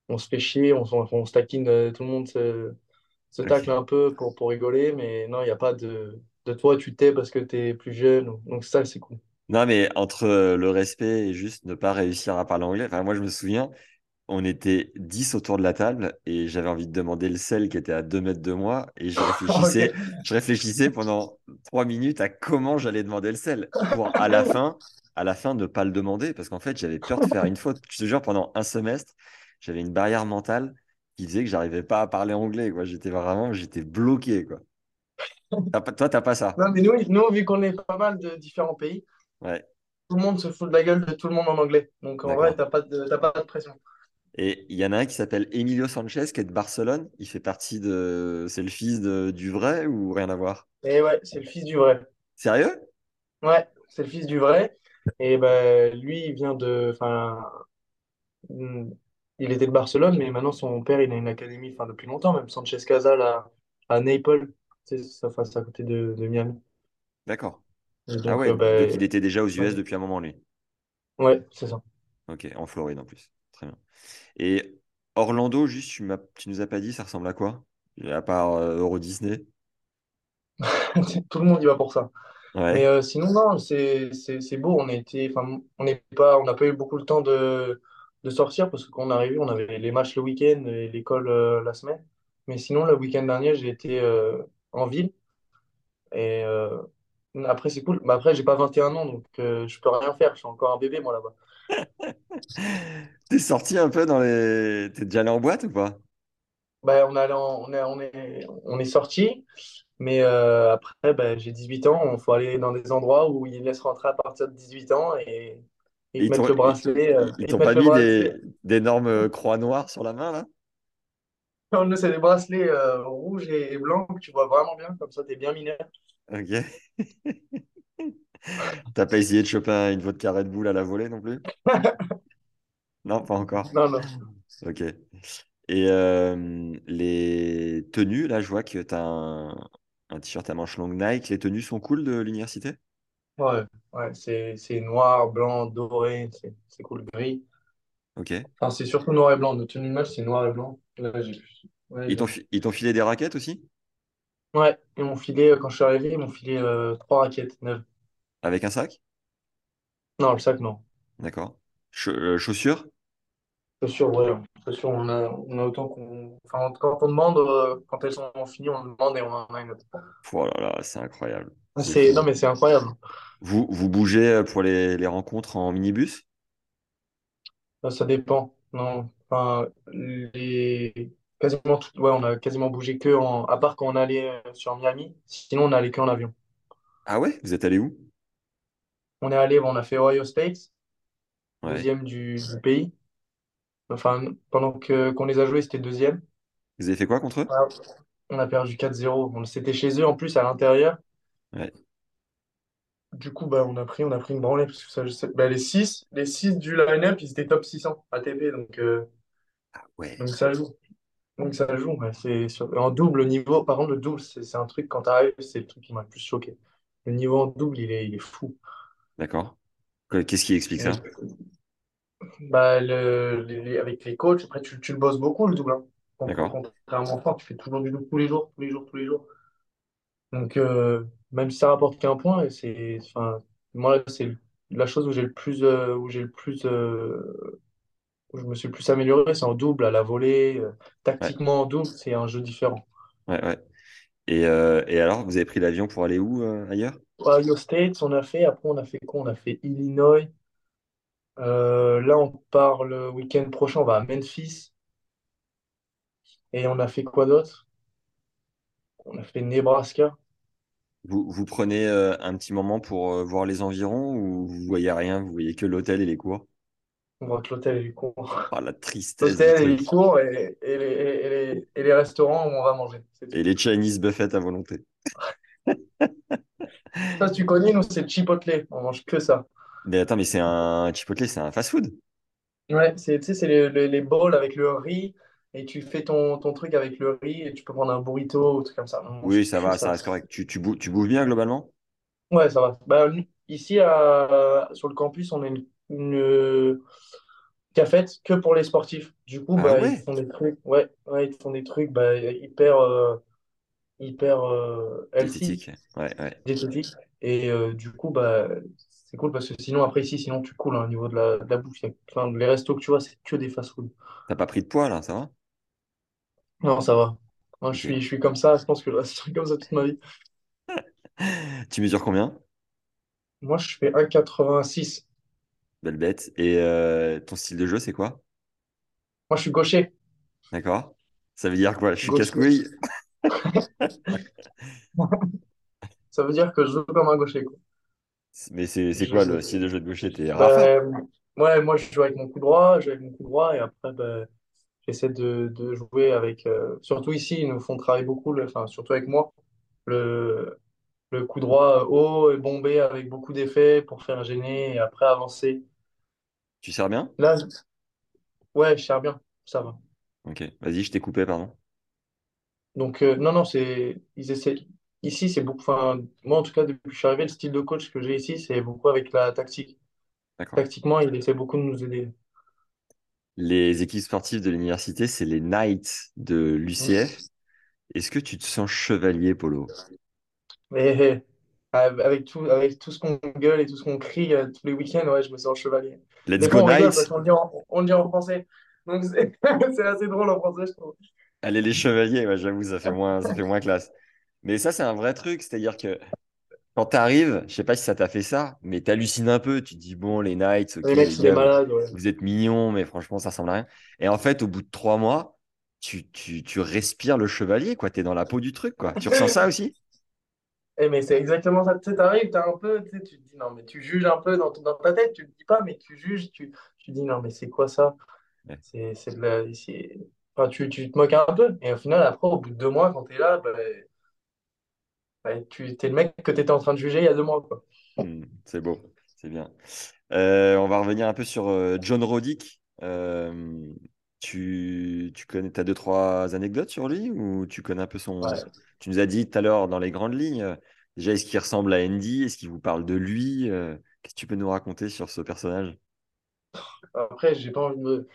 S2: On se fait chier, on, s'en- on se taquine, euh, tout le monde se, se tacle
S1: ok.
S2: un peu pour, pour rigoler, mais non, il n'y a pas de, de toi, tu t'es parce que tu es plus jeune. Donc, ça, c'est cool.
S1: Non, mais entre euh, le respect et juste ne pas réussir à parler anglais, enfin, moi je me souviens, on était 10 autour de la table et j'avais envie de demander le sel qui était à 2 mètres de moi et je (laughs) réfléchissais,
S2: Ok.
S1: je réfléchissais pendant 3 minutes à comment j'allais demander le sel pour à la fin, à la fin ne pas le demander parce qu'en fait j'avais peur de faire une faute. Je te jure, pendant un semestre, j'avais une barrière mentale qui faisait que j'arrivais pas à parler anglais, quoi. J'étais vraiment, j'étais bloqué, quoi. T'as pas- toi, t'as pas ça?
S2: Non, mais nous, nous, vu qu'on est pas mal de différents pays,
S1: Ouais,
S2: tout le monde se fout de la gueule de tout le monde en anglais. Donc, en vrai,
S1: d'accord.
S2: t'as pas pas de pression.
S1: Et il y en a un qui s'appelle Emilio Sanchez, qui est de Barcelone. Il fait partie de. C'est le fils de... du vrai ou rien à voir?
S2: Et ouais, c'est le fils du vrai.
S1: Sérieux?
S2: Ouais, c'est le fils du vrai. Et ben, lui, il vient de. Enfin, il était de Barcelone, mais maintenant son père, il a une académie, enfin, depuis longtemps, même Sanchez Casal à, à Naples. C'est ça, c'est à côté de, de Miami.
S1: D'accord. Ah
S2: donc,
S1: ouais,
S2: euh,
S1: donc il était déjà aux US
S2: ouais,
S1: depuis un moment, lui.
S2: ouais, c'est ça.
S1: Ok, en Floride en plus. Très bien. Et Orlando, juste, tu tu nous as pas dit, ça ressemble à quoi? À part euh, Euro Disney. (laughs)
S2: Tout le monde y va pour ça. Mais euh, sinon, non, c'est beau. On a été, enfin, on n'est pas, on n'a pas eu beaucoup le temps de, de sortir parce que quand on est arrivé, on avait les matchs le week-end et l'école euh, la semaine. Mais sinon, le week-end dernier, j'ai été en ville. Et après, c'est cool. Mais après, j'ai pas 21 ans, donc euh, je peux rien faire. Je suis encore un bébé, moi, là-bas. (laughs)
S1: T'es sorti un peu dans les. T'es déjà allé en boîte ou pas?
S2: Bah, on est allé en- on est, on est, on est sorti. Mais euh, après, bah, j'ai 18 ans. Il faut aller dans des endroits où ils laissent rentrer à partir de 18 ans et
S1: Et ils
S2: mettent le bracelet. euh,
S1: ils- t'ont pas mis des d'énormes croix noires sur la main, là?
S2: Nous, c'est des bracelets euh, rouges et blancs que tu vois vraiment bien. Comme ça, tu es bien mineur.
S1: Ok. (laughs) T'as pas essayé de choper un- une vodka Red Bull à la volée non plus? (laughs) Non, pas encore.
S2: Non, non.
S1: Ok. Et euh, les tenues, là, je vois que tu as un, un t-shirt à manches longues Nike. Les tenues sont cool de l'université?
S2: Ouais, ouais, c'est noir, blanc, doré, c'est cool, gris.
S1: Ok.
S2: Enfin, c'est surtout noir et blanc. Notre tenue de match, c'est noir et blanc. Là, ouais,
S1: ils t'ont filé des raquettes aussi?
S2: Ouais, ils m'ont filé, euh, quand je suis arrivé, ils m'ont filé euh, trois raquettes neuves.
S1: Avec un sac?
S2: Non, le sac, non.
S1: D'accord. Cha- euh, chaussures?
S2: Chaussures, ouais. Chaussures, on a, on a autant qu'on. Enfin, quand on demande, euh, quand elles sont finies, on demande et on en a une autre.
S1: Oh là là, c'est incroyable.
S2: Ah,
S1: C'est.
S2: Non, mais c'est incroyable.
S1: Vous, vous bougez pour les, les rencontres en minibus?
S2: Ça, ça dépend. Non, enfin, les... quasiment tout... ouais, on a quasiment bougé que en... à part quand on allait euh, sur Miami. Sinon, on allait que en avion.
S1: Ah ouais? Vous êtes allé où?
S2: On est allé, on a fait Ohio State,
S1: Ouais.
S2: deuxième du, du pays. Enfin, pendant que qu'on les a joués, c'était deuxième.
S1: Vous avez fait quoi contre eux?
S2: Ouais. On a perdu 4-0. Bon, c'était chez eux en plus à l'intérieur.
S1: Ouais.
S2: Du coup, bah, on a pris, on a pris une branlée parce que ça, je sais- bah, les 6 les six du line-up, ils étaient top 600 ATP. Donc, euh,
S1: Ouais.
S2: donc ça joue. Donc ça joue. ouais. C'est sur- En double niveau, par contre, le double, c'est un truc, quand tu arrives, c'est le truc qui m'a le plus choqué. Le niveau en double, il est, il est fou.
S1: D'accord. Que- Qu'est-ce qui explique ça?
S2: bah, le, les- avec les coachs, après, tu, tu le bosses beaucoup, le double. hein.
S1: D'accord.
S2: Contrairement toi, tu fais toujours du double tous les jours, tous les jours, tous les jours. Donc, euh, même si ça rapporte qu'un point, c'est, enfin, moi, c'est la chose où j'ai le plus, euh, où j'ai le plus, euh, où je me suis plus amélioré, c'est en double, à la volée. euh,
S1: Ouais.
S2: tactiquement, en double, c'est un jeu différent.
S1: Ouais, ouais. Et, euh, et alors, vous avez pris l'avion pour aller où euh, ailleurs?
S2: Ohio State, on a fait. Après, on a fait quoi? On a fait Illinois. Là, on part le week-end prochain, on va à Memphis. Et on a fait quoi d'autre? On a fait Nebraska.
S1: Vous, vous prenez un petit moment pour voir les environs ou vous voyez rien, vous voyez que l'hôtel et les cours?
S2: On voit que l'hôtel et les cours.
S1: Ah, la tristesse
S2: L'hôtel
S1: truc.
S2: cours et, et les, et les- et les restaurants où on va manger.
S1: Et les Chinese buffets à volonté. (laughs)
S2: Ça, tu connais, nous, c'est Chipotle. On mange que ça.
S1: Mais attends, mais c'est un Chipotle, c'est un fast-food.
S2: Ouais, c'est, tu sais, c'est les, les, les bowls avec le riz. Et tu fais ton, ton truc avec le riz et tu peux prendre un burrito ou tout comme ça. On
S1: Oui, ça va, ça
S2: ça.
S1: reste correct. Tu, tu, bou- tu bouges bien globalement?
S2: Ouais, ça va. Nous, ici, à- sur le campus, on a une, une cafette que pour les sportifs. Du coup,
S1: Ah
S2: bah, ils font des trucs, ouais, ouais, ils font des trucs bah, hyper, euh, hyper euh, healthy.
S1: Ouais.
S2: Et euh, du coup, bah, c'est cool parce que sinon, après ici, sinon tu coules hein, au niveau de la, de la bouffe. Les restos que tu vois, c'est que des fast-food.
S1: T'as pas pris de poids là, ça va?
S2: Non, ça va. Moi, je suis, je suis comme ça. Je pense que je resterai (laughs) comme ça toute ma vie. (laughs)
S1: Tu mesures combien?
S2: Moi, je fais 1,86.
S1: Belle bête. Et euh, ton style de jeu, c'est quoi?
S2: Moi, je suis gaucher.
S1: D'accord? Ça veut dire quoi? Je suis
S2: Gaucher.
S1: casse-couille? (laughs)
S2: Ça veut dire que je joue comme un gaucher, quoi.
S1: Mais c'est quoi le style de jeu de gaucher? T'es?
S2: Ben, ouais, moi je joue avec mon coup droit, je joue avec mon coup droit et après ben, j'essaie de, de jouer avec. euh, surtout ici, ils nous font travailler beaucoup, le- enfin surtout avec moi, le, le coup droit euh, haut et bombé avec beaucoup d'effets pour faire gêner et après avancer.
S1: Tu sers bien?
S2: Là, ouais, je sers bien, ça va.
S1: Ok. Vas-y, je t'ai coupé, pardon.
S2: Donc euh, non, non, c'est ils essaient. Ici, c'est beaucoup. Enfin, moi en tout cas, depuis que je suis arrivé, le style de coach que j'ai ici, c'est beaucoup avec la tactique.
S1: D'accord.
S2: Tactiquement, il essaie beaucoup de nous aider.
S1: Les équipes sportives de l'université, c'est les Knights de l'UCF. Est-ce que tu te sens chevalier, Polo?
S2: Mais eh, avec tout, avec tout ce qu'on gueule et tout ce qu'on crie euh, tous les week-ends, ouais, je me sens chevalier.
S1: Let's
S2: Des fois,
S1: go
S2: on parce le dit en, on le dit en français. Donc, (laughs) c'est assez drôle en français, je trouve.
S1: Allez, les chevaliers, ouais, j'avoue, ça fait moins, ça fait moins classe. Mais ça, c'est un vrai truc. C'est-à-dire que quand t'arrives, je sais pas si ça t'a fait ça, mais t'hallucines un peu. Tu te dis, bon, les Knights, ok,
S2: Les
S1: les
S2: c'est des
S1: gars,
S2: malades, ouais.
S1: vous êtes mignons, mais franchement, ça ressemble à rien. Et en fait, au bout de trois mois, tu, tu, tu respires le chevalier, quoi. T'es dans la peau du truc, quoi. Tu ressens ça aussi?
S2: Eh, mais c'est exactement ça. Tu sais, t'arrives, t'as un peu, tu sais, tu te dis, non, mais tu juges un peu dans, dans ta tête, tu le dis pas, mais tu juges, tu, tu dis, non, mais c'est quoi ça?
S1: Ouais.
S2: C'est c'est de la. c'est- Enfin, tu, tu te moques un peu. Et au final, après, au bout de deux mois, quand t'es là, bah, bah, tu t'es le mec que t'étais en train de juger il y a deux mois, quoi.
S1: Hmm, c'est beau, c'est bien. Euh, on va revenir un peu sur euh, John Roddick. Euh, tu, tu connais, t'as deux, trois anecdotes sur lui ou tu connais un peu son.
S2: Ouais.
S1: Tu nous as dit tout à l'heure dans les grandes lignes. Déjà, est-ce qu'il ressemble à Andy? Est-ce qu'il vous parle de lui? Euh, qu'est-ce que tu peux nous raconter sur ce personnage?
S2: Après, j'ai pas envie de, me-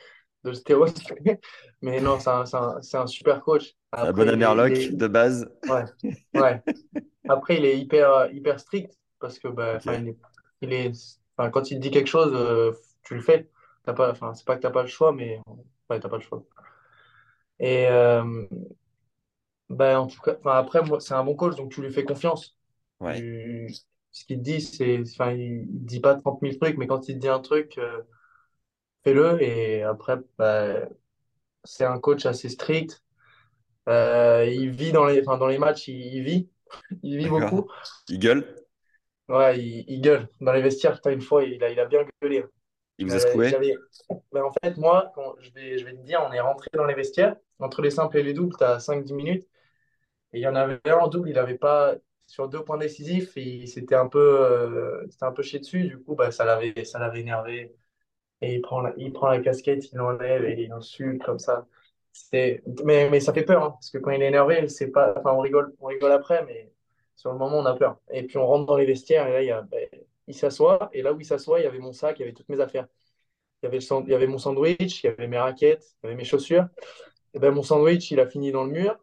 S2: de (laughs) mais non, c'est un, un- un super coach. Après, il
S1: Amerloc
S2: est-
S1: de base.
S2: ouais, ouais. Après, il est hyper, hyper strict parce que, bah, il est, il est, enfin, quand il te dit quelque chose, euh, tu le fais. T'as pas, c'est pas que t'as pas le choix, mais ouais, t'as pas le choix. Et euh, bah, en tout cas, enfin, après, moi, c'est un bon coach, donc tu lui fais confiance.
S1: Ouais.
S2: Tu- ce qu'il te dit, c'est, enfin, il, dit pas trente mille trucs, mais quand il te dit un truc, euh, fais-le. Et après, bah, c'est un coach assez strict. Euh, il vit dans les, enfin, dans les matchs, il, il vit, (laughs) il vit beaucoup.
S1: Il gueule?
S2: Ouais, il, il gueule. Dans les vestiaires, putain, une fois, il a, il a bien gueulé.
S1: Il vous a
S2: Euh,
S1: secoué?
S2: Ben, en fait, moi, quand, je vais, je vais te dire, on est rentré dans les vestiaires. Entre les simples et les doubles, tu as 5-10 minutes. Et il y en avait un en double, il avait pas. Sur deux points décisifs, il s'était un peu, euh, un peu chié dessus. Du coup, bah, ça l'avait, énervé. Et il prend la, il prend la casquette, il l'enlève et il insulte comme ça. Mais, mais ça fait peur, hein, parce que quand il est énervé, c'est pas... enfin, on rigole, on rigole après, mais sur le moment, on a peur. Et puis on rentre dans les vestiaires, et là, il, y a, ben, il s'assoit, et là où il s'assoit, il y avait mon sac, il y avait toutes mes affaires. Il y avait, le sand- il y avait mon sandwich, il y avait mes raquettes, il y avait mes chaussures. Et ben, mon sandwich, il a fini dans le mur.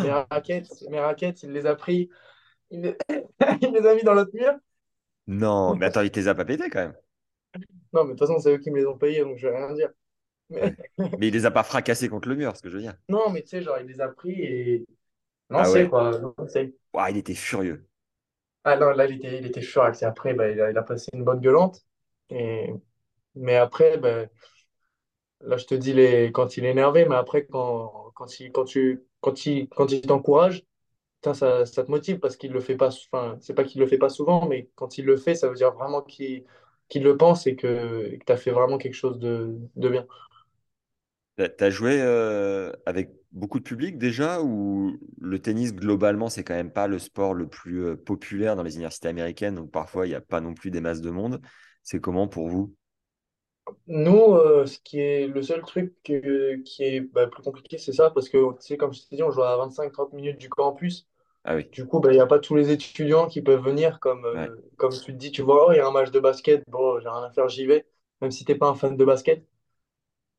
S2: Mes raquettes, mes raquettes, il les a pris, il les, (laughs) il les a mis dans l'autre mur.
S1: Non, mais attends, il te les a pas pétés quand même.
S2: Non, mais de toute façon, c'est eux qui me les ont payés, donc je vais rien dire.
S1: Ouais.
S2: Mais,
S1: Mais il les a pas fracassés contre le mur, ce que je veux dire.
S2: non, mais tu sais, genre, il les a pris et Non,
S1: Ah
S2: c'est
S1: ouais.
S2: quoi. Non,
S1: il était furieux.
S2: Ah non, là, il était, il était. Et après, bah, il a, passé une bonne gueulante. Et... Mais après, bah, là, je te dis les... quand il est énervé, mais après, quand, quand il, quand tu, quand il, quand il t'encourage, ça, ça te motive parce qu'il le fait pas. Enfin, c'est pas qu'il le fait pas souvent, mais quand il le fait, ça veut dire vraiment qu'il qu'il le pense et que tu as fait vraiment quelque chose de, de bien.
S1: T'as t'as joué euh, avec beaucoup de public déjà ou le tennis globalement c'est quand même pas le sport le plus euh, populaire dans les universités américaines donc parfois il n'y a pas non plus des masses de monde. C'est comment pour vous?
S2: Nous, euh, ce qui est le seul truc qui est bah, plus compliqué, c'est ça, parce que, tu sais, comme je t'ai dit, on joue à 25-30 minutes du campus.
S1: Ah oui,
S2: Du coup, bah, il n'y a pas tous les étudiants qui peuvent venir comme,
S1: ouais.
S2: comme tu te dis, tu vois, oh, il y a un match de basket, bon, j'ai rien à faire, j'y vais. Même si t'es pas un fan de basket,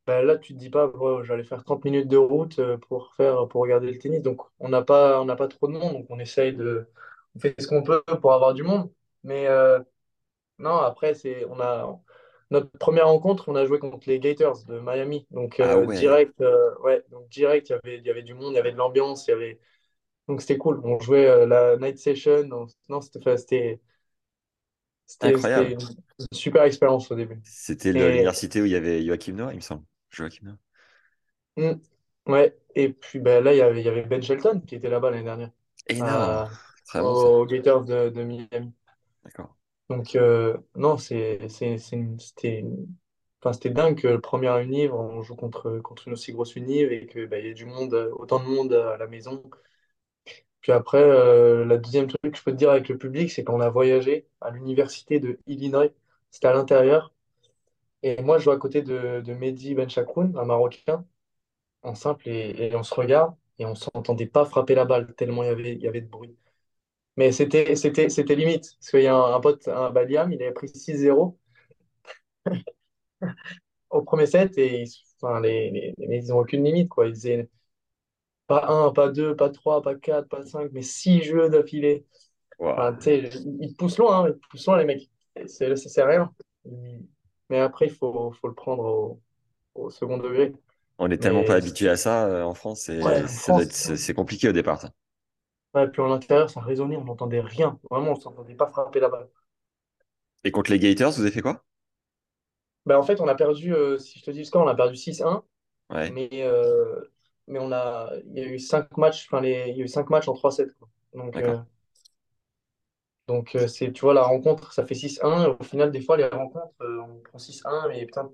S2: bah, là, tu te dis pas, j'allais faire 30 minutes de route euh, pour faire, pour regarder le tennis. Donc, on n'a pas, on n'a pas trop de monde, donc on essaye de, on fait ce qu'on peut pour avoir du monde. Mais euh, non, après, c'est, on a, notre première rencontre, on a joué contre les Gators de Miami. Donc,
S1: Ah
S2: euh,
S1: ouais,
S2: direct, euh, ouais, donc direct, il y avait, il y avait du monde, il y avait de l'ambiance, il y avait donc c'était cool. On jouait la night session. Donc, non, c'était c'était c'était
S1: incroyable.
S2: une une super expérience au début.
S1: C'était
S2: Et
S1: l'université où il y avait Joachim Noah, il me semble. Joachim
S2: hmm, ouais. Et puis ben, là, il y avait, il y avait Ben Shelton qui était là-bas l'année dernière
S1: Énorme. bon ça.
S2: aux Gators de, de Miami.
S1: D'accord.
S2: Donc euh, non, c'est c'est c'est une- c'était enfin, c'était dingue que le premier univ, on joue contre contre une aussi grosse univ et que ben, y ait du monde, euh, autant de monde à la maison. Puis après, euh, la deuxième truc que je peux te dire avec le public, c'est qu'on a voyagé à l'université de Illinois. C'était à l'intérieur. Et moi, je joue à côté de, de Mehdi Benchakoun, un Marocain, en simple, et, et on se regarde et on s'entendait pas frapper la balle tellement il y avait, il y avait de bruit. Mais c'était, c'était, c'était limite. Parce qu'il y a un, un pote, un Baliam, il avait pris 6-0 (laughs) au premier set et ils, enfin, les, les, les ils n'ont aucune limite, quoi. Ils faisaient pas un, pas deux, pas trois, pas quatre, pas cinq, mais six jeux d'affilée. Enfin, tu sais, ils poussent loin, hein, ils poussent loin, les mecs. C'est, ça sert à rien. Mais après, il faut, faut le prendre au, au second degré.
S1: On est tellement pas habitué à ça euh, en France,
S2: ouais,
S1: c'est compliqué au départ. ça.
S2: ouais, puis en intérieur, ça résonnait, on n'entendait rien. Vraiment, on ne s'entendait pas frapper la balle.
S1: Et contre les Gators, vous avez fait quoi?
S2: Ben, en fait, on a perdu, euh, si je te dis le score, on a perdu 6-1,
S1: Ouais,
S2: mais, euh, mais on a, il y a eu 5 matchs, enfin, les, il y a eu cinq matchs en 3-7. quoi. Donc. Donc euh, c'est, tu vois, la rencontre, ça fait 6-1. et Au final, des fois, les rencontres, euh, on prend 6-1, mais putain,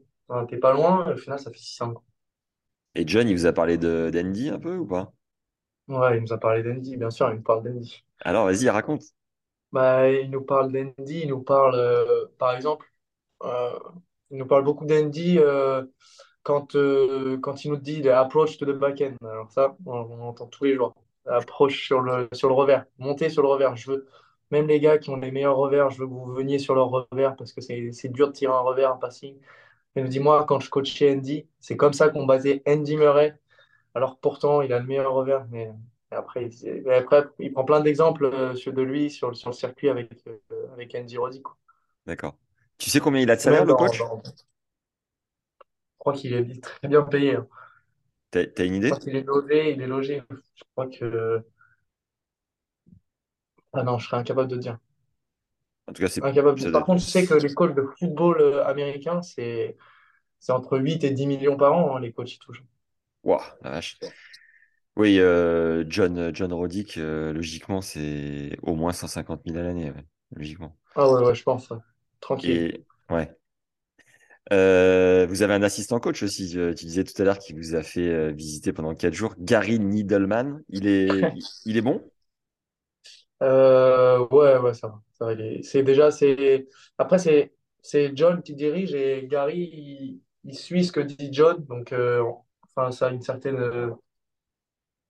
S2: t'es pas loin. et au final, ça fait 6-1. quoi.
S1: Et John, il vous a parlé de d'Andy un peu ou pas?
S2: Ouais, il nous a parlé d'Andy, bien sûr, il nous parle d'Andy.
S1: Alors, vas-y, raconte.
S2: Bah, il nous parle d'Andy, il nous parle, euh, par exemple, euh, il nous parle beaucoup d'Andy euh, quand, quand il nous dit approach to the backend. Alors ça, on, on entend tous les jours. approche sur le, sur le revers, monter sur le revers. Je veux, même les gars qui ont les meilleurs revers, je veux que vous veniez sur leur revers parce que c'est dur de tirer un revers, un passing. Mais dis-moi, quand je coachais Andy, c'est comme ça qu'on basait Andy Murray. Alors pourtant, il a le meilleur revers. Mais après, il, après, il prend plein d'exemples euh, de lui sur, sur le circuit avec, euh, avec Andy Roddy.
S1: D'accord. Tu sais combien il a de salaire, le coach? Je
S2: crois qu'il est très bien payé. Hein.
S1: T'as, une idée?
S2: Je crois qu'il est logé, il est logé. Je crois que. Ah non, je serais incapable de dire.
S1: En tout cas, c'est
S2: incapable. Par contre, je sais que les coachs de football euh, américain, c'est entre 8 et 10 millions par an, hein, les coachs, ils touchent.
S1: Waouh, la vache. Oui, euh, John, John Roddick, euh, logiquement, c'est au moins 150 000 à l'année, logiquement.
S2: Ah ouais, ouais, je pense. Tranquille.
S1: ouais. vous avez un assistant coach aussi. Tu disais tout à l'heure qu'il vous a fait visiter pendant 4 jours. Gary Needleman, il est, (laughs) il est bon?
S2: Ouais, ouais, ça va. C'est déjà, c'est. Après, c'est c'est John qui dirige et Gary, il, suit ce que dit John. Donc, enfin, ça a une certaine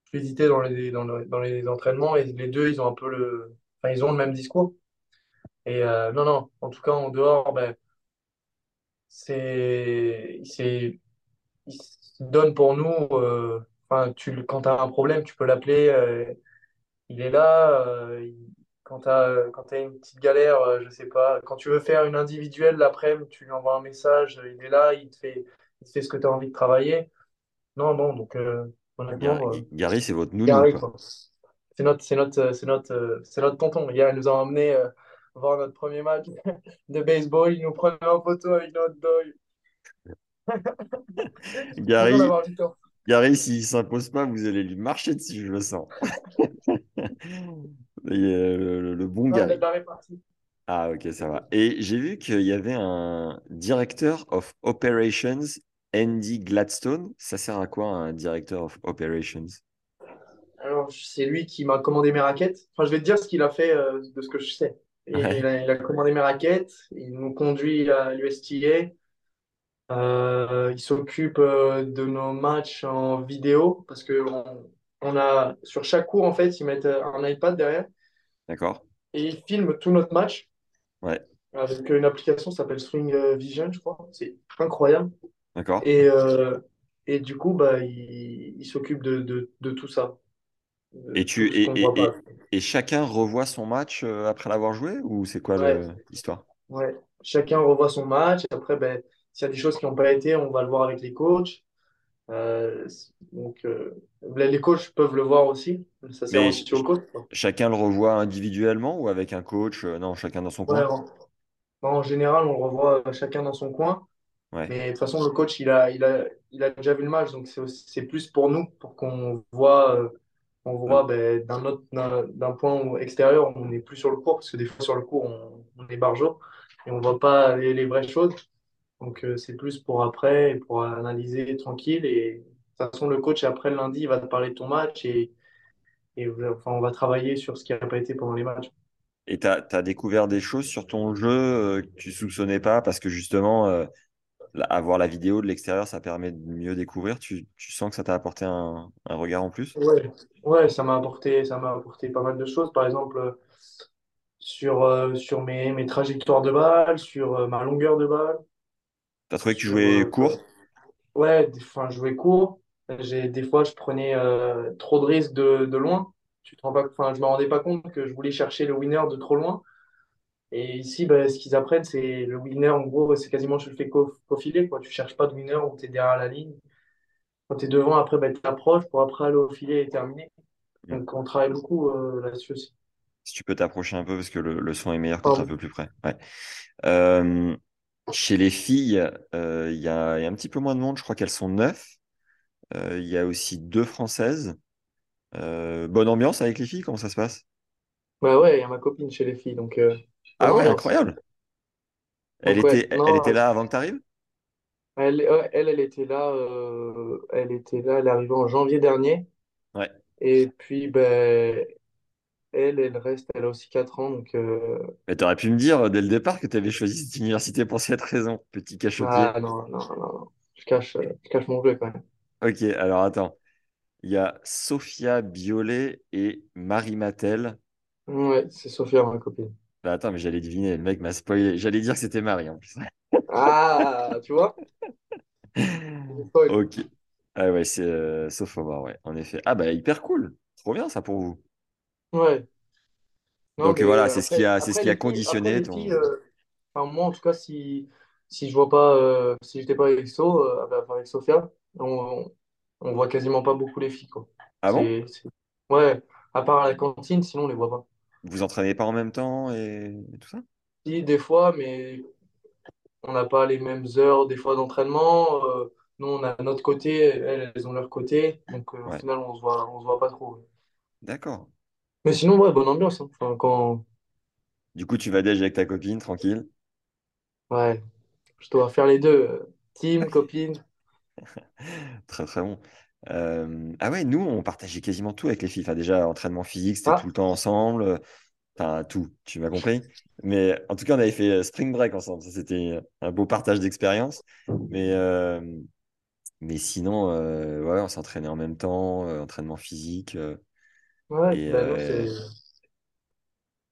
S2: fluidité dans les, dans, dans, les entraînements et les deux, ils ont un peu le, ils ont le même discours. Et euh, non, non, en tout cas, en dehors, ben, c'est, c'est, il se donne pour nous. Euh, tu, quand tu as un problème, tu peux l'appeler. Euh, il est là. quand tu as, quand as une petite galère, je sais pas, quand tu veux faire une individuelle l'après-midi, tu lui envoies un message. Il est là, il te fait, il te fait ce que tu as envie de travailler. Non, non, donc
S1: honnêtement. Gary, c'est votre nounou.
S2: C'est notre, c'est notre, c'est notre, c'est notre tonton. Hier, il nous a emmené voir notre premier match (laughs) de baseball. Il nous prenait en photo avec notre dog.
S1: Gary, (laughs) Gary s'il ne s'impose pas, vous allez lui marcher dessus, je le sens. (laughs) le, le, bon Gary. Ah, ok, ça va. Et j'ai vu qu'il y avait un directeur of operations, Andy Gladstone. Ça sert à quoi un directeur of operations?
S2: Alors, c'est lui qui m'a commandé mes raquettes. Enfin, je vais te dire ce qu'il a fait euh, de ce que je sais. Il, a, commandé mes raquettes, il nous conduit à l'USTA, euh, il s'occupe euh, de nos matchs en vidéo parce que on, a sur chaque cours en fait ils mettent un iPad derrière.
S1: D'accord.
S2: Et ils filment tout notre match.
S1: Ouais.
S2: Avec une application qui s'appelle Swing Vision, je crois. C'est incroyable.
S1: D'accord.
S2: Et, euh, et du coup, bah, il, il s'occupe de, de, de, tout ça.
S1: Et, tu, et, et, chacun revoit son match euh, après l'avoir joué ou c'est quoi l'histoire?
S2: Ouais, chacun revoit son match. Après, ben, s'il y a des choses qui n'ont pas été, on va le voir avec les coachs. Euh, donc, euh, les coachs peuvent le voir aussi. Ça au coach.
S1: Chacun le revoit individuellement ou avec un coach Non, chacun dans son coin?
S2: En, en, général, on le revoit chacun dans son coin. Mais de toute façon, le coach, il a, il a, il a déjà vu le match. Donc, c'est plus pour nous, pour qu'on voit on voit ben, d'un point extérieur, on n'est plus sur le cours, parce que des fois sur le cours, on, est barjot et on ne voit pas les, vraies choses. Donc euh, c'est plus pour après, pour analyser tranquille. Et de toute façon, le coach, après lundi, il va te parler de ton match et, et enfin, on va travailler sur ce qui n'a pas été pendant les matchs.
S1: Et tu as, découvert des choses sur ton jeu euh, que tu ne soupçonnais pas? Parce que justement, euh, avoir la vidéo de l'extérieur, ça permet de mieux découvrir. Tu, tu sens que ça t'a apporté un, un, regard en plus?
S2: Ouais. ouais, ça m'a apporté, ça m'a apporté pas mal de choses. Par exemple, sur, euh, sur mes, mes, trajectoires de balle, sur euh, ma longueur de balle.
S1: T'as trouvé que tu jouais euh, court?
S2: Ouais, enfin, je jouais court. Des fois, je prenais trop de risques de, de loin. Tu te rends pas, enfin, je me rendais pas compte que je voulais chercher le winner de trop loin. Et ici, bah, ce qu'ils apprennent, c'est le winner, en gros, c'est quasiment tu le fais filet. Quoi. Tu cherches pas de winner où tu es derrière la ligne. Quand tu es devant, après, bah, tu t'approches pour après aller au filet et terminer. Mm. Donc, on travaille beaucoup euh, là-dessus aussi.
S1: Si tu peux t'approcher un peu, parce que le, son est meilleur quand tu es un peu plus près. Ouais. Euh, chez les filles, euh, il y, a, un petit peu moins de monde. Je crois qu'elles sont neuf. Il y a aussi deux françaises. bonne ambiance avec les filles, comment ça se passe?
S2: Bah ouais, il y a ma copine chez les filles. Donc,
S1: ah ouais, incroyable. Elle était, elle était là avant que tu arrives?
S2: Elle, elle, elle était là, euh, elle était là, elle est arrivée en janvier dernier.
S1: Ouais.
S2: Et puis, ben, elle, elle reste, elle a aussi 4 ans. Donc, euh,
S1: Mais t'aurais pu me dire dès le départ que tu avais choisi cette université pour cette raison, petit cachotier.
S2: ah non, non, non, non. Je cache, je cache mon jeu quand même.
S1: Ok, alors attends. Il y a Sophia Biolay et Marie Matel.
S2: Ouais, c'est Sophia, ma copine.
S1: Bah, attends, mais j'allais deviner, le mec m'a spoilé. J'allais dire que c'était Marie en plus.
S2: Ah, tu vois? (laughs)
S1: Ok. Ah ouais, c'est euh, Sophomore, ouais, en effet. Ah bah hyper cool. Trop bien ça pour vous.
S2: Ouais. Non,
S1: Donc
S2: mais
S1: voilà,
S2: euh,
S1: c'est ce qui a, c'est ce qui a
S2: après
S1: conditionné ton.
S2: euh, enfin, moi en tout cas, si, si je vois pas, euh, si j'étais pas avec So, euh, avec Sophia, on, on voit quasiment pas beaucoup les filles, quoi.
S1: Ah bon?
S2: C'est, c'est- Ouais, à part à la cantine, sinon on les voit pas.
S1: Vous entraînez pas en même temps et, et tout ça?
S2: Si, des fois, mais on n'a pas les mêmes heures, des fois, d'entraînement. euh, nous, on a notre côté, elles, elles ont leur côté. Donc, euh, au
S1: Ouais,
S2: final, on se voit, on se voit pas trop.
S1: d'accord.
S2: Mais sinon, ouais, bonne ambiance. hein. Enfin, quand,
S1: Du coup, tu vas déj avec ta copine, tranquille.
S2: ouais, je dois faire les deux. euh, team, (laughs) copine.
S1: Très très bon. Euh, Ah ouais, nous, on partageait quasiment tout avec les filles. Enfin, déjà, entraînement physique, c'était tout
S2: Ah,
S1: le temps ensemble. Enfin, tout, tu m'as compris. Mais en tout cas, on avait fait euh, Spring Break ensemble. Ça, c'était un beau partage d'expérience. Mais, euh, mais sinon, euh, ouais, on s'entraînait en même temps, euh, entraînement physique. euh,
S2: ouais,
S1: et
S2: bah,
S1: euh,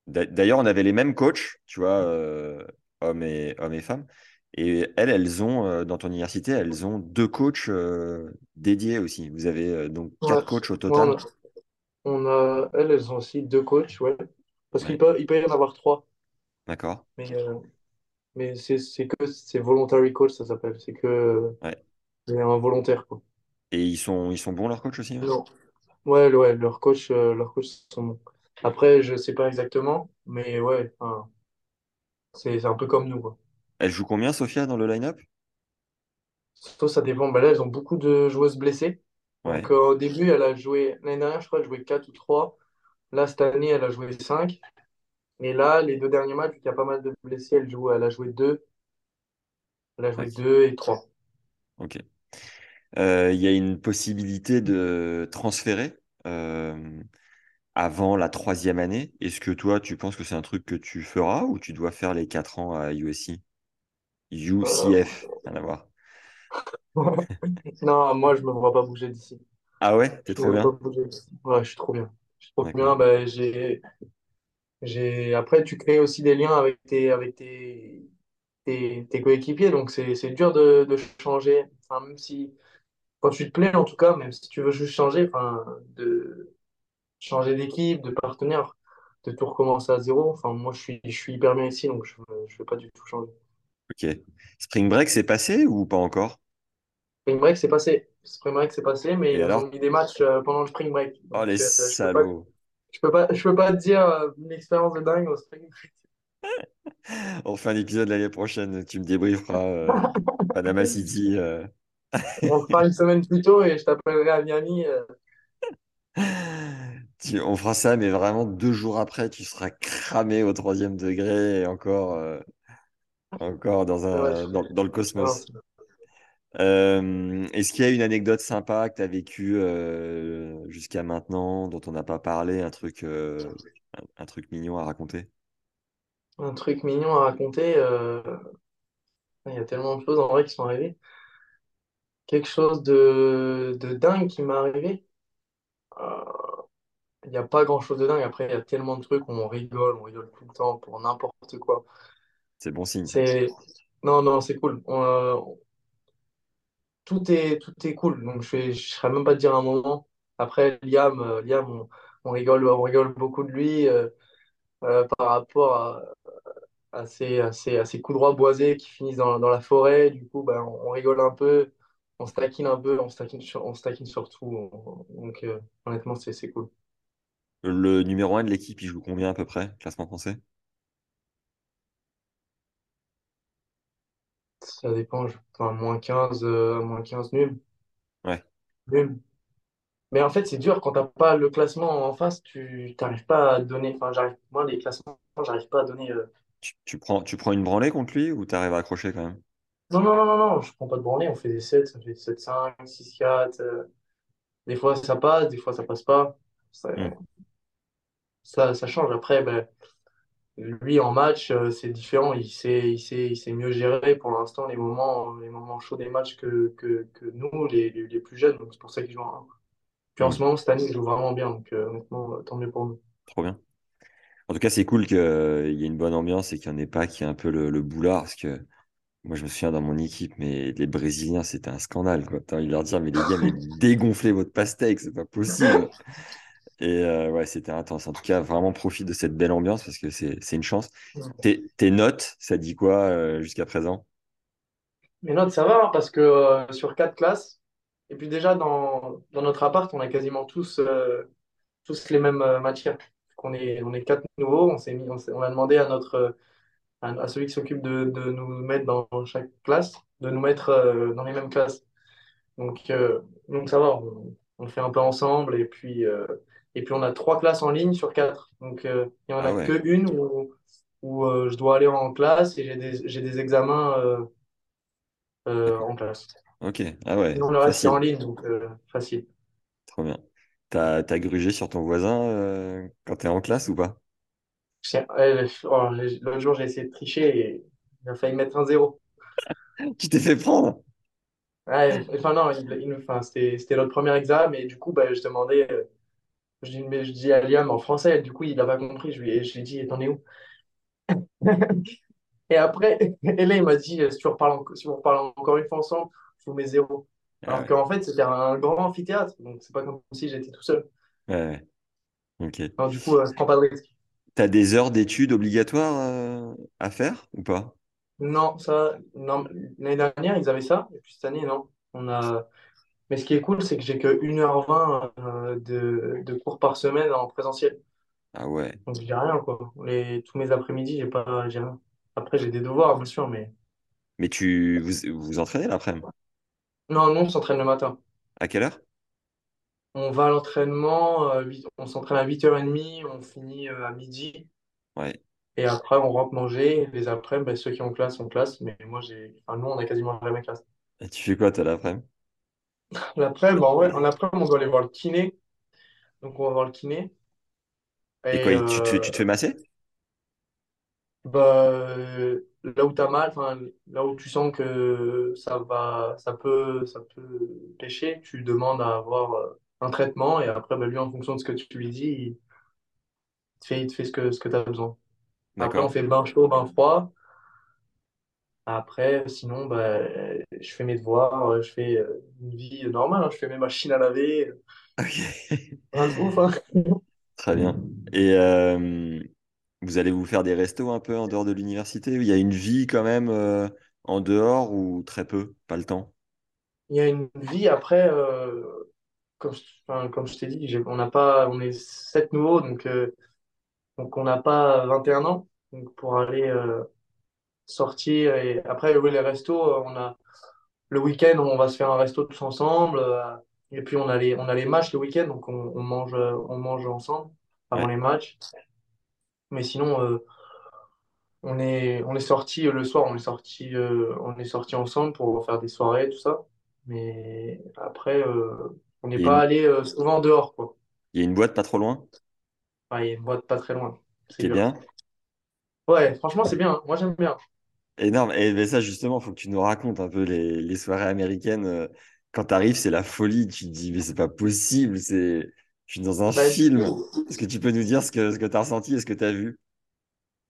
S1: d'a- d'ailleurs, on avait les mêmes coachs, tu vois, euh, hommes et, hommes et femmes. Et elles, elles ont, euh, dans ton université, elles ont deux coachs euh, dédiés aussi. Vous avez euh, donc
S2: Ouais.
S1: quatre coachs au
S2: Ouais, on
S1: total.
S2: a, on a- elles, elles ont aussi deux coachs, ouais. Parce qu'il
S1: Ouais,
S2: peut, il peut y en avoir trois.
S1: d'accord.
S2: Mais, euh, mais c'est c'est que c'est voluntary coach, ça s'appelle. C'est que
S1: Ouais.
S2: c'est un volontaire, quoi.
S1: Et ils sont, ils sont bons, leurs coachs aussi, ouais
S2: Non. Ouais, le- ouais, leurs coachs, euh, leurs coachs sont bons. Après, je sais pas exactement, mais ouais, enfin, c'est c'est un peu comme nous, quoi.
S1: Elle joue combien, Sophia, dans le line-up?
S2: Surtout, ça dépend. Bah là, elles ont beaucoup de joueuses blessées. Donc, euh, au début, elle a joué, l'année dernière, je crois, elle jouait 4 ou 3. Là, cette année, elle a joué 5. Et là, les deux derniers matchs, vu qu'il y a pas mal de blessés, elle joue, elle a joué 2. Elle a joué
S1: tac,
S2: 2 et 3.
S1: ok. Euh, Il y a une possibilité de transférer euh, avant la troisième année. Est-ce que toi, tu penses que c'est un truc que tu feras ou tu dois faire les quatre ans à USC? UCF, rien à voir. (laughs)
S2: Non, moi, je me vois pas bouger d'ici.
S1: Ah ouais, t'es trop bien?
S2: Ouais, je suis trop bien. Je suis trop bien. Bah, j'ai, j'ai... Après, tu crées aussi des liens avec tes, avec tes, tes, tes coéquipiers. Donc, c'est, c'est dur de, de changer. Enfin, même si, quand tu te plais, en tout cas, même si tu veux juste changer, enfin, de changer d'équipe, de partenaire, de tout recommencer à zéro. Enfin, moi, je suis, je suis hyper bien ici, donc je ne veux pas du tout changer.
S1: Ok. Spring Break, c'est passé ou pas encore?
S2: Spring break, c'est passé. Spring break, c'est passé, mais ils ont mis des matchs euh, pendant le spring break.
S1: Oh, les
S2: euh,
S1: salauds.
S2: je peux pas, je peux pas te dire euh, une expérience de dingue au spring break. (laughs)
S1: On fait un épisode l'année prochaine. Tu me débrieferas euh, (laughs) Panama City. euh.
S2: On fera une semaine plus tôt et je t'appellerai à Miami. euh.
S1: Tu- On fera ça, mais vraiment deux jours après, tu seras cramé au troisième degré et encore, euh, encore dans un, dans, dans le cosmos. Euh, est-ce qu'il y a une anecdote sympa que tu as vécue euh, jusqu'à maintenant, dont on n'a pas parlé, un truc, un, un truc mignon à raconter?
S2: un truc mignon à raconter. Il y a tellement de choses en vrai qui sont arrivées. Quelque chose de, de dingue qui m'est arrivé. Euh, Il n'y a pas grand-chose de dingue. Après, il y a tellement de trucs où on rigole, on rigole tout le temps pour n'importe quoi.
S1: C'est bon signe, ça.
S2: C'est... Non, non, c'est cool. On, euh, tout est, tout est cool. Donc, je ne serais même pas te dire un moment. Après, Liam, euh, Liam on, on rigole, on rigole beaucoup de lui euh, euh, par rapport à, à ces, à coups droits boisés qui finissent dans, dans la forêt. Du coup, ben, on, on rigole un peu, on se taquine un peu, on se taquine sur, on se taquine surtout. On- donc, euh, honnêtement, c'est c'est cool.
S1: Le numéro un de l'équipe, il joue combien à peu près, classement français?
S2: Ça dépend. je- Enfin, moins 15 euh, moins 15 nul.
S1: Ouais.
S2: Nul. Mais en fait, c'est dur quand t'as pas le classement en face, tu t'arrives pas à donner. Enfin, j'arrive, moi, les classements, j'arrive pas à donner. euh,
S1: Tu, tu prends, tu prends une branlée contre lui ou tu arrives à accrocher quand même?
S2: Non, non, non, non, non, je prends pas de branlée, on fait des 7 ça fait sept cinq six quatre euh, Des fois, ça passe, des fois, ça passe pas. Ça,
S1: Hmm.
S2: ça, ça change. Après, ben, lui, en match, euh, c'est différent. Il sait, il sait, il sait mieux gérer pour l'instant les moments, les moments chauds des matchs que, que, que nous, les, les, les plus jeunes. Donc, c'est pour ça qu'il joue un. Puis en ce
S1: Hmm,
S2: moment, cette année, ils jouent vraiment bien. Donc, euh, honnêtement, euh, tant mieux pour nous.
S1: trop bien. En tout cas, c'est cool qu'il y ait une bonne ambiance et qu'il n'y en ait pas qui est un peu le, le boulard. Parce que moi, je me souviens dans mon équipe, mais les Brésiliens, c'était un scandale, quoi. T'as envie de leur dire, mais les gars, mais (laughs) dégonflez votre pastèque, c'est pas possible. (laughs) Et euh, ouais, c'était intense. En tout cas, vraiment profite de cette belle ambiance parce que c'est c'est une chance. Tes, tes notes, ça dit quoi euh, jusqu'à présent?
S2: Mais non, ça va, hein, parce que euh, sur quatre classes, et puis déjà dans, dans notre appart, on a quasiment tous, tous les mêmes matières. On est, on est quatre nouveaux, on s'est mis, on, s'est- on a demandé à notre à, à celui qui s'occupe de, de nous mettre dans chaque classe, de nous mettre euh, dans les mêmes classes. Donc, euh, donc ça va, on, on le fait un peu ensemble, et puis, euh, et puis on a trois classes en ligne sur quatre. Donc il n'y en
S1: Ah
S2: a
S1: ouais,
S2: que une où, où je dois aller en classe et j'ai des, j'ai des examens en classe.
S1: Ok, ah ouais,
S2: Sinon, le reste, c'est en ligne, donc facile.
S1: trop bien. T'as, t'as grugé sur ton voisin euh, quand t'es en classe ou pas?
S2: Euh, oh, L'autre jour, j'ai essayé de tricher et il a failli mettre un zéro. (laughs)
S1: Tu t'es fait prendre?
S2: Ouais, enfin, non, il, il- enfin, c'était, notre premier examen, et du coup, bah, je demandais, euh, je dis, mais je dis à Liam en français, du coup, il n'a pas compris. Je lui, ai- je lui ai dit, t'en es où? (laughs) Et après, (laughs) et là, il m'a dit, si tu reparles, en- si on reparle encore une fois ensemble, je vous mets zéro.
S1: Ah
S2: Alors
S1: ouais,
S2: qu'en fait, c'était un grand amphithéâtre, donc c'est pas comme si j'étais tout seul.
S1: ouais, ouais, ok.
S2: Alors, du coup, euh, je prends pas de risque.
S1: T'as des heures d'études obligatoires euh, à faire ou pas?
S2: Non, ça, non, l'année dernière, ils avaient ça, et puis cette année, non. On a... Mais ce qui est cool, c'est que j'ai que 1h20 euh, de, de cours par semaine en présentiel.
S1: Ah ouais.
S2: Donc, j'ai rien, quoi. Les, tous mes après-midi, j'ai pas, j'ai rien. Après, j'ai des devoirs, bien sûr, mais
S1: Mais tu vous vous entraînez l'après-midi?
S2: non, non, on s'entraîne le matin.
S1: À quelle heure?
S2: On va à l'entraînement, euh, on s'entraîne à 8h30, on finit euh, à midi.
S1: Ouais.
S2: Et après, on rentre manger. Les après, ben, ceux qui ont classe, ont classe. Mais moi, j'ai... Enfin, nous, on a quasiment jamais classe.
S1: Et tu fais quoi toi l'après-midi? (laughs)
S2: L'après, ben, ouais, en après, on doit aller voir le kiné. Donc, on va voir le kiné.
S1: Et
S2: Et
S1: quoi, tu te fais, tu
S2: euh,
S1: te fais masser?
S2: bah, euh, là où tu as mal, là où tu sens que ça va, ça peut, ça peut pêcher, tu demandes à avoir euh, un traitement. Et après, ben, lui, en fonction de ce que tu lui dis, il te fait, il te fait ce que, ce que tu as besoin. Après, on fait bain chaud, bain froid. Après, sinon, bah, je fais mes devoirs, je fais euh, une vie normale, hein, je fais mes machines à laver,
S1: Ok.
S2: rien de ouf, hein. (laughs)
S1: Très bien. Et euh, vous allez vous faire des restos un peu en dehors de l'université? Il y a une vie quand même euh, en dehors ou très peu? Pas le temps?
S2: Il y a une vie après, euh, comme, je enfin, comme je t'ai dit, on n'a pas, on est sept nouveaux, donc, euh, donc on n'a pas 21 ans. Donc pour aller euh, sortir, et après, oui, les restos, euh, on a le week-end, on va se faire un resto tous ensemble, euh, et puis on a les, on a les matchs le week-end, donc on, on mange, on mange ensemble avant
S1: Ouais.
S2: les matchs. Mais sinon, On est, on est sorti le soir, on est sorti, on est sorti ensemble pour faire des soirées, tout ça. Mais après, euh, on n'est
S1: Il
S2: pas
S1: une,
S2: allé euh, souvent dehors, quoi.
S1: il y a une boîte pas trop loin?
S2: Enfin, il y a une boîte pas très loin, c'est
S1: qui est
S2: bien.
S1: bien?
S2: Ouais, franchement, c'est bien. Moi, j'aime bien.
S1: Énorme. Et ben ça, justement, faut que tu nous racontes un peu les, les soirées américaines. euh, Quand tu arrives, c'est la folie. Tu te dis, mais c'est pas possible. C'est... Je suis dans un
S2: Bah,
S1: film. Est-ce que tu peux nous dire ce que, ce que tu as ressenti et ce que tu as vu?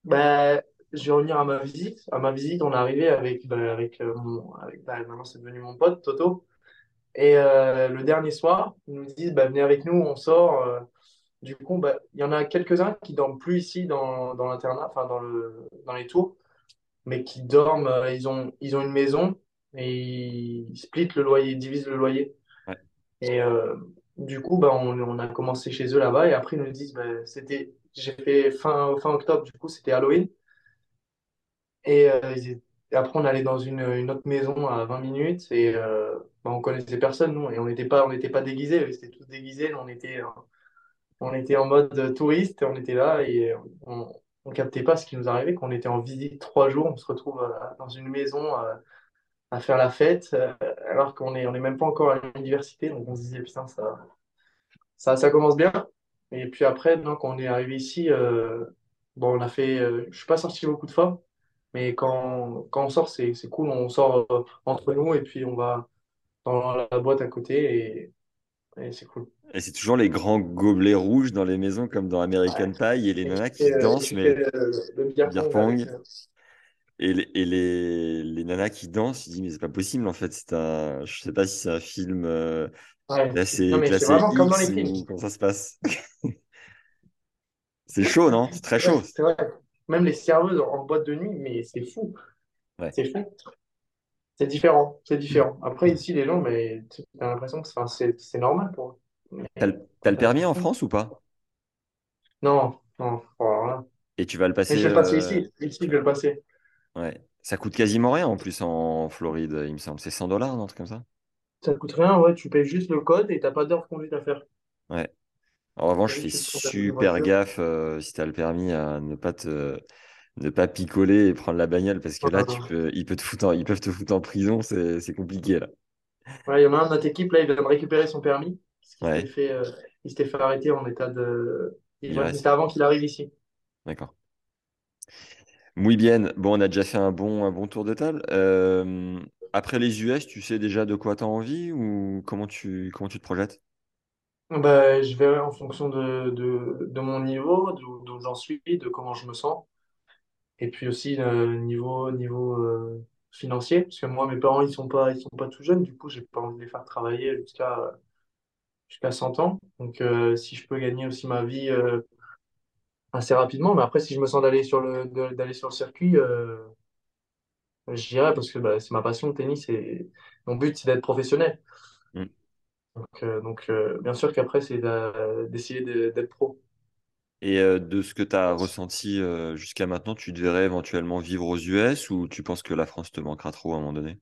S2: bah, je vais revenir à ma visite. À ma visite, on est arrivé avec, bah, avec, euh, mon, avec bah, maintenant, c'est devenu mon pote, Toto. Et euh, le dernier soir, ils nous disent, bah, venez avec nous, on sort. euh. Du coup, bah, il y en a quelques-uns qui dorment plus ici dans, dans l'internat, enfin dans le, dans les tours. mais qui dorment, euh, ils ont, ils ont une maison et ils splitent le loyer, ils divisent le loyer.
S1: Ouais.
S2: Et du coup, bah, on, on a commencé chez eux là-bas et après ils nous disent, bah, c'était, j'ai fait fin, fin octobre, du coup c'était Halloween. Et, ils étaient- après on allait dans une, autre maison à 20 minutes et euh, bah, on connaissait personne, nous, et on n'était pas, on n'était pas déguisés, ils tous déguisés, on était, on était en mode touriste, on était là et on, on captait pas ce qui nous arrivait, qu'on était en visite trois jours, on se retrouve euh, dans une maison euh, à faire la fête, euh, alors qu'on est, on est même pas encore à l'université, donc on se disait, putain, ça, ça, ça commence bien. Et puis après, quand on est arrivé ici, euh, bon, on a fait, je suis pas sorti beaucoup de fois, mais quand, quand on sort, c'est, c'est cool, on sort euh, entre nous et puis on va dans la boîte à côté et, et c'est cool.
S1: Et c'est toujours les grands gobelets rouges dans les maisons comme dans
S2: Ouais.
S1: American Pie et les nanas qui
S2: euh,
S1: dansent, mais
S2: le, le beer pong euh,
S1: Et, les, et les, les nanas qui dansent, je dis, mais c'est pas possible en fait. C'est un, je sais pas si c'est un film euh,
S2: Ouais, c'est- non,
S1: classé,
S2: mais c'est
S1: classé
S2: vraiment comme dans les films.
S1: ou comment ça se passe. (laughs) C'est chaud, non? C'est très
S2: Ouais,
S1: chaud.
S2: c'est vrai. Même les serveuses en, boîte de nuit, mais c'est fou.
S1: Ouais.
S2: C'est fou. C'est différent. C'est différent. Après, ici, les gens, mais tu as l'impression que c'est normal pour eux. Mais
S1: T'as le, t'as
S2: t'as
S1: permis en. France ou pas?
S2: Non, non, voilà.
S1: Et tu vas le passer.
S2: je vais le passer
S1: euh,
S2: ici. Ici, je vais le passer.
S1: Ouais. Ça coûte quasiment rien en plus en Floride, il me semble. C'est 100 dollars, un truc comme ça?
S2: Ça coûte rien, ouais. Tu payes juste le code et t'as pas d'heure de conduite à faire.
S1: Ouais. En revanche, fais
S2: une conduite de
S1: super gaffe euh, si tu as le permis à ne pas te ne pas picoler et prendre la bagnole parce que là, tu (laughs) peux, ils peuvent te foutre en, ils peuvent te foutre en prison, c'est compliqué là.
S2: ouais, il y en a un de notre équipe, là, il vient de récupérer son permis. Parce qu'il s'était
S1: Ouais,
S2: fait, euh, il fait arrêter en état de. C'était avant qu'il arrive ici.
S1: D'accord. Muy bien. Bon, on a déjà fait un bon, un bon tour de table. Euh, après les US, tu sais déjà de quoi tu as envie ou comment tu, comment tu te projettes?
S2: Bah, je verrai en fonction de, de, mon niveau, d'où j'en suis, de comment je me sens. Et puis aussi euh, niveau, niveau euh, financier, parce que moi, mes parents, ils sont pas, ils sont pas tout jeunes, du coup, j'ai pas envie de les faire travailler jusqu'à jusqu'à 100 ans. Donc, euh, si je peux gagner aussi ma vie assez rapidement, mais après, si je me sens d'aller sur le, d'aller sur le circuit, j'irai parce que bah, c'est ma passion, le tennis, et mon but, c'est d'être professionnel. Donc, euh, donc euh, bien sûr qu'après, c'est d'essayer de- d'être pro.
S1: Et euh, de ce que tu as ressenti jusqu'à maintenant, tu te verrais éventuellement vivre aux US ou tu penses que la France te manquera trop à un moment donné?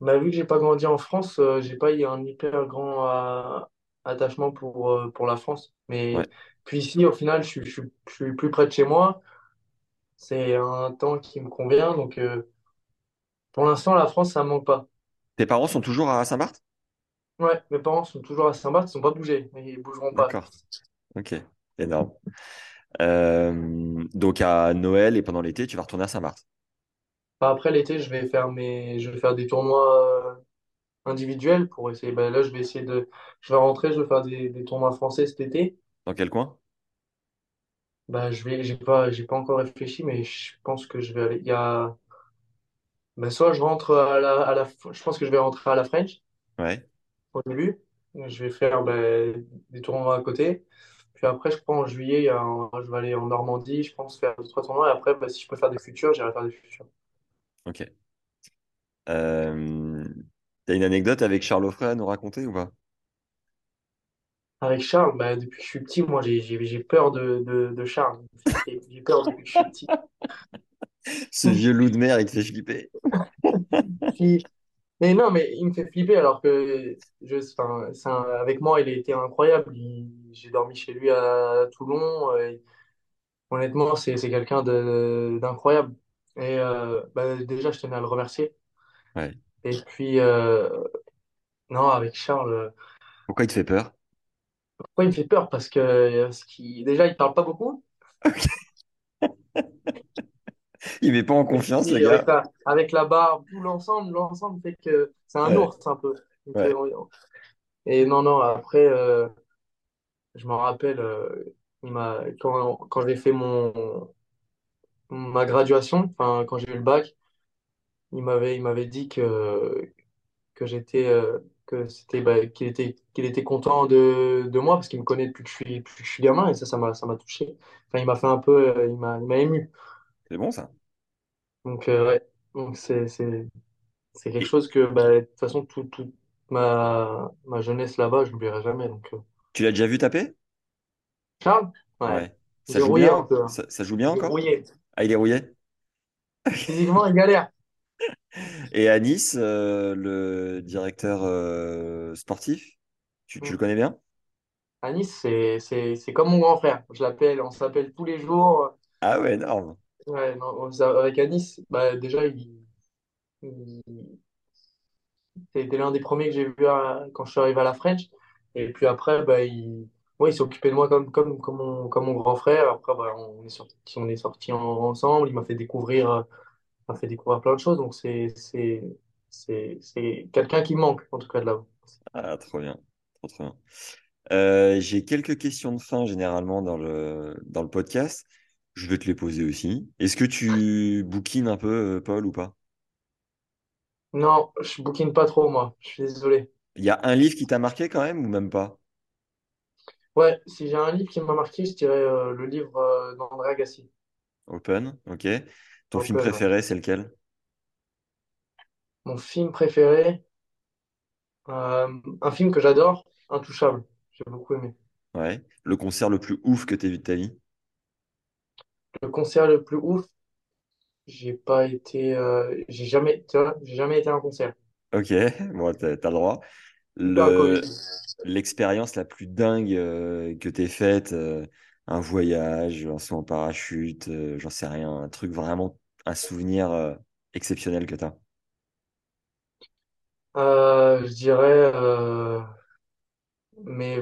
S2: Bah, vu que j'ai pas grandi en France, j'ai pas eu un hyper grand attachement pour, pour la France.
S1: Ouais.
S2: Mais puis ici, au final, je, suis- je, je suis plus près de chez moi. C'est un temps qui me convient. Donc pour l'instant, la France, ça me manque pas.
S1: Tes parents sont toujours à Saint-Barth?
S2: Ouais, mes parents sont toujours à Saint-Barth, ils sont pas bougés. Ils bougeront pas.
S1: D'accord. Ok. Énorme. Euh, donc à Noël et pendant l'été, tu vas retourner à Saint-Barth.
S2: Enfin, après l'été, je vais faire mes, je vais faire des tournois euh, individuels pour essayer. Bah, là, je vais essayer de, je vais rentrer, je vais faire des, des tournois français cet été.
S1: Dans quel coin?
S2: Bah, je vais, j'ai pas, j'ai pas encore réfléchi, mais je pense que je vais aller. Il y a Ben, soit je rentre à la, à la, je pense que je vais rentrer à la French
S1: Ouais.
S2: Au début. Je vais faire ben, des tournois à côté. Puis après, je crois en juillet, je vais aller en Normandie, je pense faire deux, trois tournois. Et après, ben, si je peux faire des futurs, j'irai faire des futurs.
S1: Ok. Euh, t'as une anecdote avec Charles Offray à nous raconter ou pas?
S2: Avec Charles, ben, depuis que je suis petit, moi, j'ai peur de, de, de Charles. J'ai peur depuis que je suis petit. (laughs)
S1: Ce vieux loup de mer, il te fait flipper.
S2: Puis- mais non, mais il me fait flipper alors que je, enfin, c'est un- avec moi, il a été incroyable. Il- J'ai dormi chez lui à Toulon. euh, Honnêtement, c'est c'est quelqu'un de d'incroyable. Et euh, bah, déjà, je tenais à le remercier.
S1: Ouais.
S2: Et puis, euh, non, avec Charles, euh,
S1: Pourquoi il te fait peur?
S2: pourquoi il me fait peur? Parce que euh, ce qui, déjà, il parle pas beaucoup. (laughs) (laughs)
S1: Il met pas en confiance, le
S2: puis, avec
S1: gars.
S2: la, avec la barbe, tout l'ensemble, l'ensemble fait que c'est un
S1: Ouais.
S2: ours un peu.
S1: Ouais.
S2: Et non, non, après, euh, je me rappelle, euh, m'a, quand, quand j'ai fait mon, ma graduation, enfin, quand j'ai eu le bac, il m'avait, il m'avait dit que que j'étais euh, que c'était bah, qu'il était qu'il était content de, de moi parce qu'il me connaît depuis que je suis depuis que je suis gamin et ça ça m'a ça m'a touché enfin il m'a fait un peu euh, il m'a il m'a ému
S1: C'est bon, ça.
S2: donc euh, ouais donc c'est c'est c'est quelque
S1: Et
S2: chose que bah, de toute façon tout, toute ma ma jeunesse là-bas je l'oublierai jamais donc euh.
S1: tu l'as déjà vu taper?
S2: Charles? Ouais
S1: Ouais.
S2: il
S1: Ça joue
S2: un
S1: bien?
S2: peu hein.
S1: Ça, ça joue bien encore? Ah, il est rouillé?
S2: physiquement il galère (laughs)
S1: Et à Nice, euh, le directeur euh, sportif, tu, tu le
S2: Mm.
S1: connais bien?
S2: à Nice c'est c'est c'est comme mon grand frère je l'appelle on s'appelle tous les jours
S1: Ah ouais, énorme.
S2: Ouais non, on s'a- avec Anis bah déjà il, il- C'était l'un des premiers que j'ai vu quand je suis arrivé à la French. Et puis après, bah, il, ouais, il s'est occupé de moi comme, comme, comme, mon, comme mon grand frère. Après, bah, on est sorti, on est sorti ensemble. Il m'a fait découvrir, euh, m'a fait découvrir plein de choses. Donc, c'est, c'est, c'est, c'est quelqu'un qui manque, en tout cas, de là-bas.
S1: Ah, trop bien. trop bien. Euh, j'ai quelques questions de fin généralement dans le, dans le podcast. Je vais te les poser aussi. Est-ce que tu bouquines un peu, euh, Paul, ou pas?
S2: Non, je bouquine pas trop, moi. Je suis désolé.
S1: Il y a un livre qui t'a marqué quand même ou même pas?
S2: Ouais, si j'ai un livre qui m'a marqué, je dirais euh, le livre euh, d'André Agassi.
S1: Open, ok. Ton film
S2: ouais.
S1: préféré, c'est lequel?
S2: Mon film préféré, euh, un film que j'adore, Intouchable. J'ai beaucoup aimé.
S1: Ouais. Le concert le plus ouf que t'aies vu de ta vie?
S2: Le concert le plus ouf, j'ai pas été, euh, j'ai jamais, tu vois, j'ai jamais été à un concert.
S1: Ok, (laughs) bon, t'as, t'as le droit. Le, l'expérience la plus dingue euh, que t'aies faite, euh, un voyage, un saut en parachute, euh, j'en sais rien, un truc vraiment, un souvenir euh, exceptionnel que t'as?
S2: Euh, je dirais, euh, mais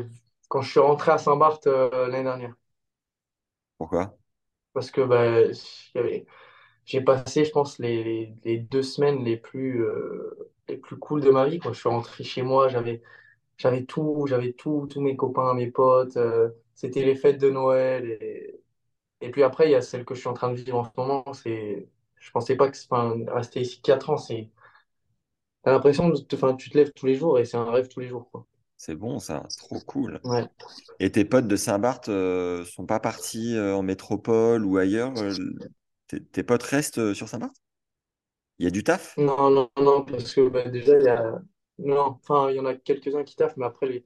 S2: quand je suis rentré à Saint-Barth euh, l'année dernière,
S1: Pourquoi?
S2: Parce que bah, j'ai passé, je pense, les, les, deux semaines les plus, euh, les plus cool de ma vie, quoi. Je suis rentré chez moi, j'avais, tout, j'avais tout, tous mes copains, mes potes, euh, c'était les fêtes de Noël, et, et puis après, il y a celle que je suis en train de vivre en ce moment, c'est, je pensais pas que, enfin, rester ici quatre ans, c'est, t'as l'impression enfin, tu te lèves tous les jours et c'est un rêve tous les jours.
S1: C'est bon ça, trop cool.
S2: Ouais.
S1: Et tes potes de Saint-Barth euh, sont pas partis euh, en métropole ou ailleurs? euh, tes, tes potes restent euh, sur Saint-Barth? Il y a du taf?
S2: Non, non, non, parce que bah, déjà, il y a... Non, enfin, il y en a quelques-uns qui taffent, mais après, les,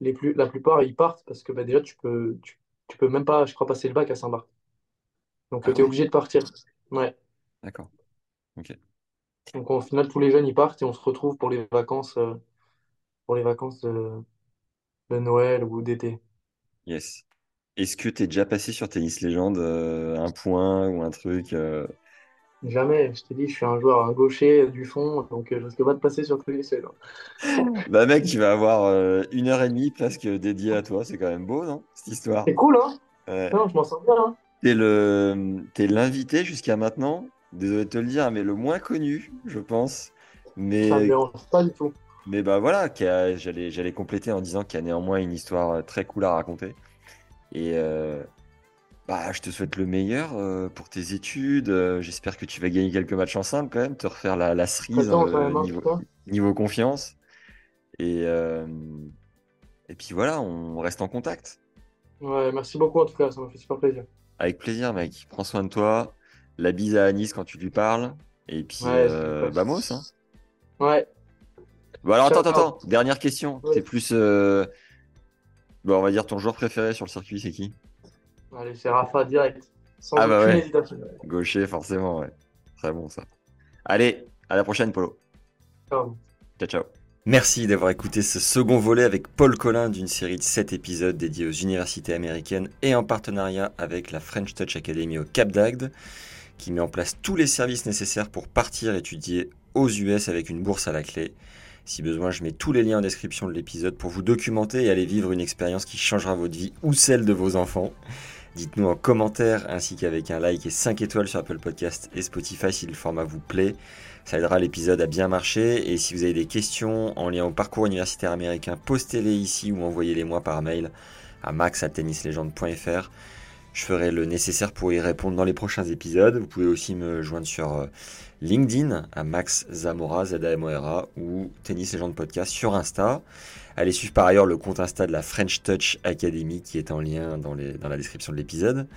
S2: les plus... la plupart, ils partent parce que bah, déjà, tu peux... Tu... tu peux même pas, je crois, passer le bac à Saint-Barth. Donc,
S1: Ah
S2: tu es
S1: ouais,
S2: obligé de partir. Ouais.
S1: d'accord. Ok.
S2: Donc, au final, tous les jeunes, ils partent et on se retrouve pour les vacances, euh, pour les vacances de... de Noël ou d'été.
S1: Yes. Est-ce que t'es déjà passé sur Tennis Légende, euh, un point ou un truc? euh,
S2: Jamais, je t'ai dit, je suis un joueur, un gaucher du fond, donc euh, je risque pas de passer sur tous les seuls.
S1: Bah mec, tu vas avoir euh, une heure et demie presque dédiée à toi, c'est quand même beau, non? Cette histoire?
S2: C'est cool, hein?
S1: Ouais.
S2: Non, je m'en sors bien, hein?
S1: T'es le, t'es l'invité jusqu'à maintenant, désolé de te le dire, mais le moins connu, je pense.
S2: Ça me
S1: Mais,
S2: dérange pas du tout.
S1: Mais bah voilà, j'allais, j'allais compléter en disant qu'il y a néanmoins une histoire euh, très cool à raconter. Et euh, bah, je te souhaite le meilleur euh, pour tes études. Euh, j'espère que tu vas gagner quelques matchs en simple quand même, te refaire la, la cerise
S2: Attends,
S1: niveau, niveau confiance. Et, et puis voilà, on reste en contact.
S2: Ouais, merci beaucoup en tout cas, ça m'a fait super plaisir.
S1: Avec plaisir, mec. Prends soin de toi. La bise à Anis quand tu lui parles. Et puis,
S2: Ouais,
S1: euh, hein.
S2: Ouais,
S1: Bon, alors, attends, attends, attends. Dernière question.
S2: Ouais.
S1: T'es plus. euh, Bon, on va dire ton joueur préféré sur le circuit, c'est qui?
S2: allez, c'est Rafa direct. Sans
S1: Ah bah
S2: aucune
S1: ouais.
S2: hésitation.
S1: Gaucher, forcément, ouais. Très bon, ça. Allez, à la prochaine, Polo.
S2: Ciao.
S1: Ciao, ciao. Merci d'avoir écouté ce second volet avec Paul Collin d'une série de 7 épisodes dédiés aux universités américaines et en partenariat avec la French Touch Academy au Cap d'Agde, qui met en place tous les services nécessaires pour partir étudier aux US avec une bourse à la clé. Si besoin, je mets tous les liens en description de l'épisode pour vous documenter et aller vivre une expérience qui changera votre vie ou celle de vos enfants. Dites-nous en commentaire ainsi qu'avec un like et 5 étoiles sur Apple Podcast et Spotify si le format vous plaît. Ça aidera l'épisode à bien marcher. Et si vous avez des questions en lien au parcours universitaire américain, postez-les ici ou envoyez-les moi par mail à max@tennislegende.fr. Je ferai le nécessaire pour y répondre dans les prochains épisodes. Vous pouvez aussi me joindre sur euh, LinkedIn à Max Zamora, Z-A-M-O-R-A, ou Tennis Legend Podcast sur Insta. Allez suivre par ailleurs le compte Insta de la French Touch Academy qui est en lien dans la description de l'épisode.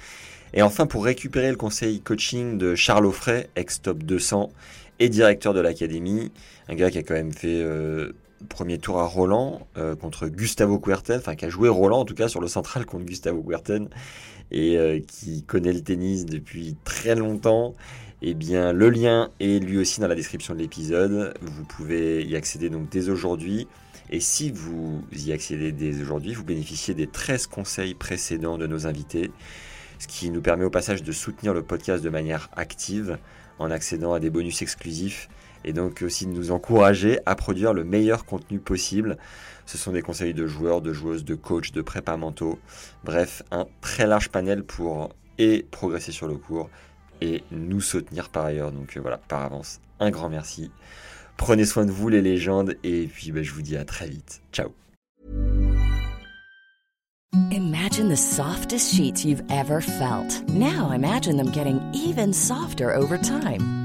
S1: Et enfin, pour récupérer le conseil coaching de Charles Offray, ex-top 200 et directeur de l'académie, un gars qui a quand même fait euh, premier tour à Roland euh, contre Gustavo Kuerten, enfin qui a joué Roland en tout cas sur le central contre Gustavo Kuerten et euh, qui connaît le tennis depuis très longtemps. Eh bien, le lien est lui aussi dans la description de l'épisode. Vous pouvez y accéder donc dès aujourd'hui. Et si vous y accédez dès aujourd'hui, vous bénéficiez des 13 conseils précédents de nos invités, ce qui nous permet au passage de soutenir le podcast de manière active en accédant à des bonus exclusifs et donc aussi de nous encourager à produire le meilleur contenu possible. Ce sont des conseils de joueurs, de joueuses, de coachs, de prépa mentaux. Bref, un très large panel pour et progresser sur le cours et nous soutenir par ailleurs. Donc euh, voilà, par avance, un grand merci. Prenez soin de vous les légendes et puis ben, je vous dis à très vite. Ciao.
S3: Imagine imagine.